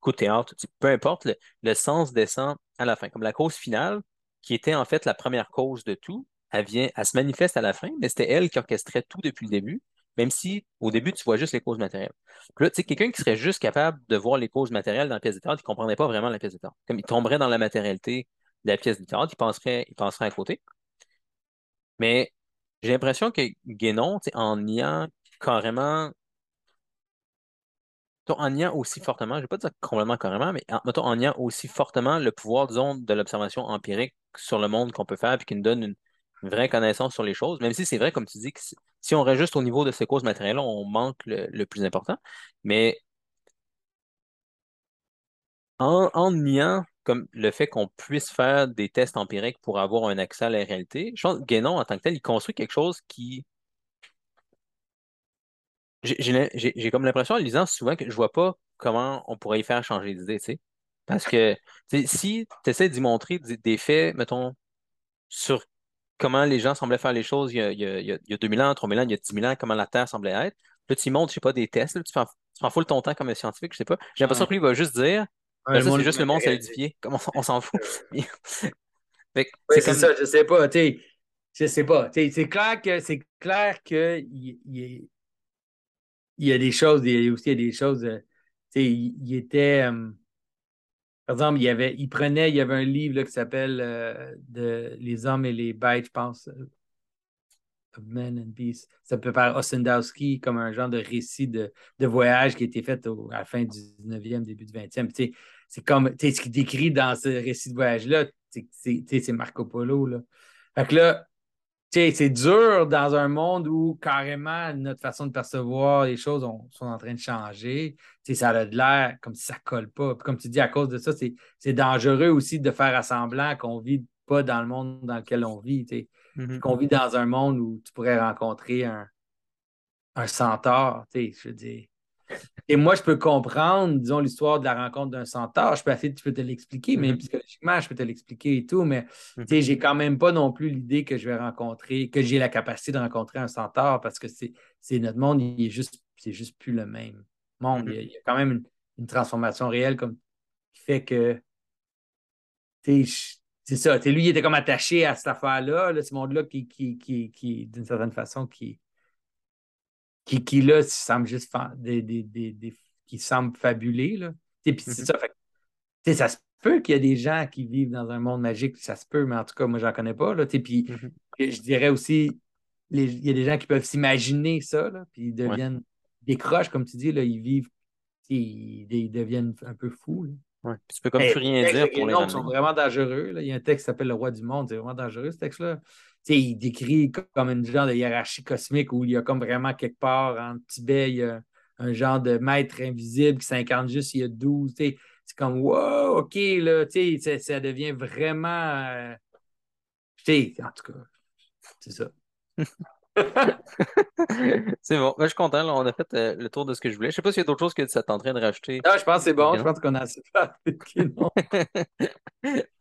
coup de théâtre, peu importe, le, le sens descend à la fin. Comme la cause finale, qui était en fait la première cause de tout, elle vient, se manifeste à la fin, mais c'était elle qui orchestrait tout depuis le début, même si au début, tu vois juste les causes matérielles. Puis là, tu sais, quelqu'un qui serait juste capable de voir les causes matérielles dans la pièce de théâtre, il ne comprendrait pas vraiment la pièce de théâtre. Comme il tomberait dans la matérialité de la pièce de théâtre, il penserait, il penserait à côté. Mais j'ai l'impression que Guénon, en niant carrément en niant aussi fortement, je ne vais pas dire complètement carrément, mais en, mettons, niant aussi fortement le pouvoir, disons, de l'observation empirique sur le monde qu'on peut faire puis qui nous donne une, vraie connaissance sur les choses, même si c'est vrai, comme tu dis, que si on reste juste au niveau de ces causes matérielles, on manque le, le plus important. Mais en, en niant comme le fait qu'on puisse faire des tests empiriques pour avoir un accès à la réalité, je pense que Guénon, en tant que tel, il construit quelque chose qui J'ai comme l'impression en lisant souvent que je vois pas comment on pourrait y faire changer d'idée, tu sais. Parce que si tu essaies d'y montrer des, faits, mettons, sur comment les gens semblaient faire les choses il y a, il y a, il y a, il y a 2000 ans, 3000 ans, il y a dix mille ans, comment la Terre semblait être, là, tu montres, je sais pas, des tests, là, tu prends, tu prends ton temps comme un scientifique, je sais pas. J'ai l'impression Ouais. que lui il va juste dire, Ouais, ben ça, c'est juste le monde solidifié, comme on, s'en on s'en fout? Oui, c'est comme, ça, je sais pas, tu sais, je sais pas. C'est clair que c'est clair que il, il- il y a des choses, il y a aussi il y a des choses. euh, il, il était, euh, par exemple, il avait, il prenait, il y avait un livre là, qui s'appelle euh, Les hommes et les bêtes, je pense, euh, of Men and Beasts. Ça peut par Ossendowski comme un genre de récit de, de voyage qui a été fait au- à la fin du 19e, début du 20e. Puis, tu sais, c'est comme, ce qu'il décrit dans ce récit de voyage-là, c'est Marco Polo, là. Fait que là, c'est dur dans un monde où carrément notre façon de percevoir les choses on- sont en train de changer. Tu sais, ça a de l'air comme si ça colle pas. Puis comme tu dis, à cause de ça, c'est c'est dangereux aussi de faire à semblant qu'on vit pas dans le monde dans lequel on vit. Mhm, qu'on vit dans un monde où tu pourrais rencontrer un, un centaure. Je veux dire. Et moi, je peux comprendre, disons, l'histoire de la rencontre d'un centaure. Je peux essayer, tu peux te l'expliquer, mais mhm, psychologiquement, je peux te l'expliquer et tout. Mais tu mhm, sais, j'ai quand même pas non plus l'idée que je vais rencontrer, que j'ai la capacité de rencontrer un centaure parce que c'est notre monde, il est juste, c'est juste plus le même monde. Il mhm, y a, il y a quand même une, une transformation réelle comme, qui fait que, tu c'est ça. Tu lui, il était comme attaché à cette affaire-là, là, ce monde-là qui, qui, qui, qui d'une certaine façon, qui, qui, qui là, semble juste des, des, des, des- qui semble fabulé, là. Puis c'est mhm, ça. Fait ça se peut qu'il y a des gens qui vivent dans un monde magique, ça se peut, mais en tout cas, moi, j'en connais pas. Là, puis mhm. je dirais aussi, il y a des gens qui peuvent s'imaginer ça, là, puis ils Ouais, deviennent décrochent, comme tu dis, là, ils vivent, ils, ils deviennent un peu fous. là. ouais. Puis tu peux comme Mais plus rien dire pour les Guénon sont vraiment dangereux. là. Il y a un texte qui s'appelle Le Roi du Monde, c'est vraiment dangereux ce texte-là. Tu sais, il décrit comme une genre de hiérarchie cosmique où il y a comme vraiment quelque part en Tibet, il y a un genre de maître invisible qui s'incarne juste il y a 12. tu sais. C'est comme wow, OK, là, tu sais, ça, ça devient vraiment. euh, tu sais, en tout cas, c'est ça. C'est bon. Ben, je suis content. là. on a fait euh, le tour de ce que je voulais. Je sais pas s'il y a d'autres choses que tu es en train de rajouter. Ah, je pense que c'est bon. Je pense qu'on a assez.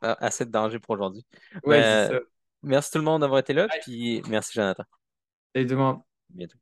Ah, Assez de danger pour aujourd'hui. Oui, c'est Ben, ça. Merci tout le monde d'avoir été là. Puis merci, Jonathan. salut tout le monde. À bientôt.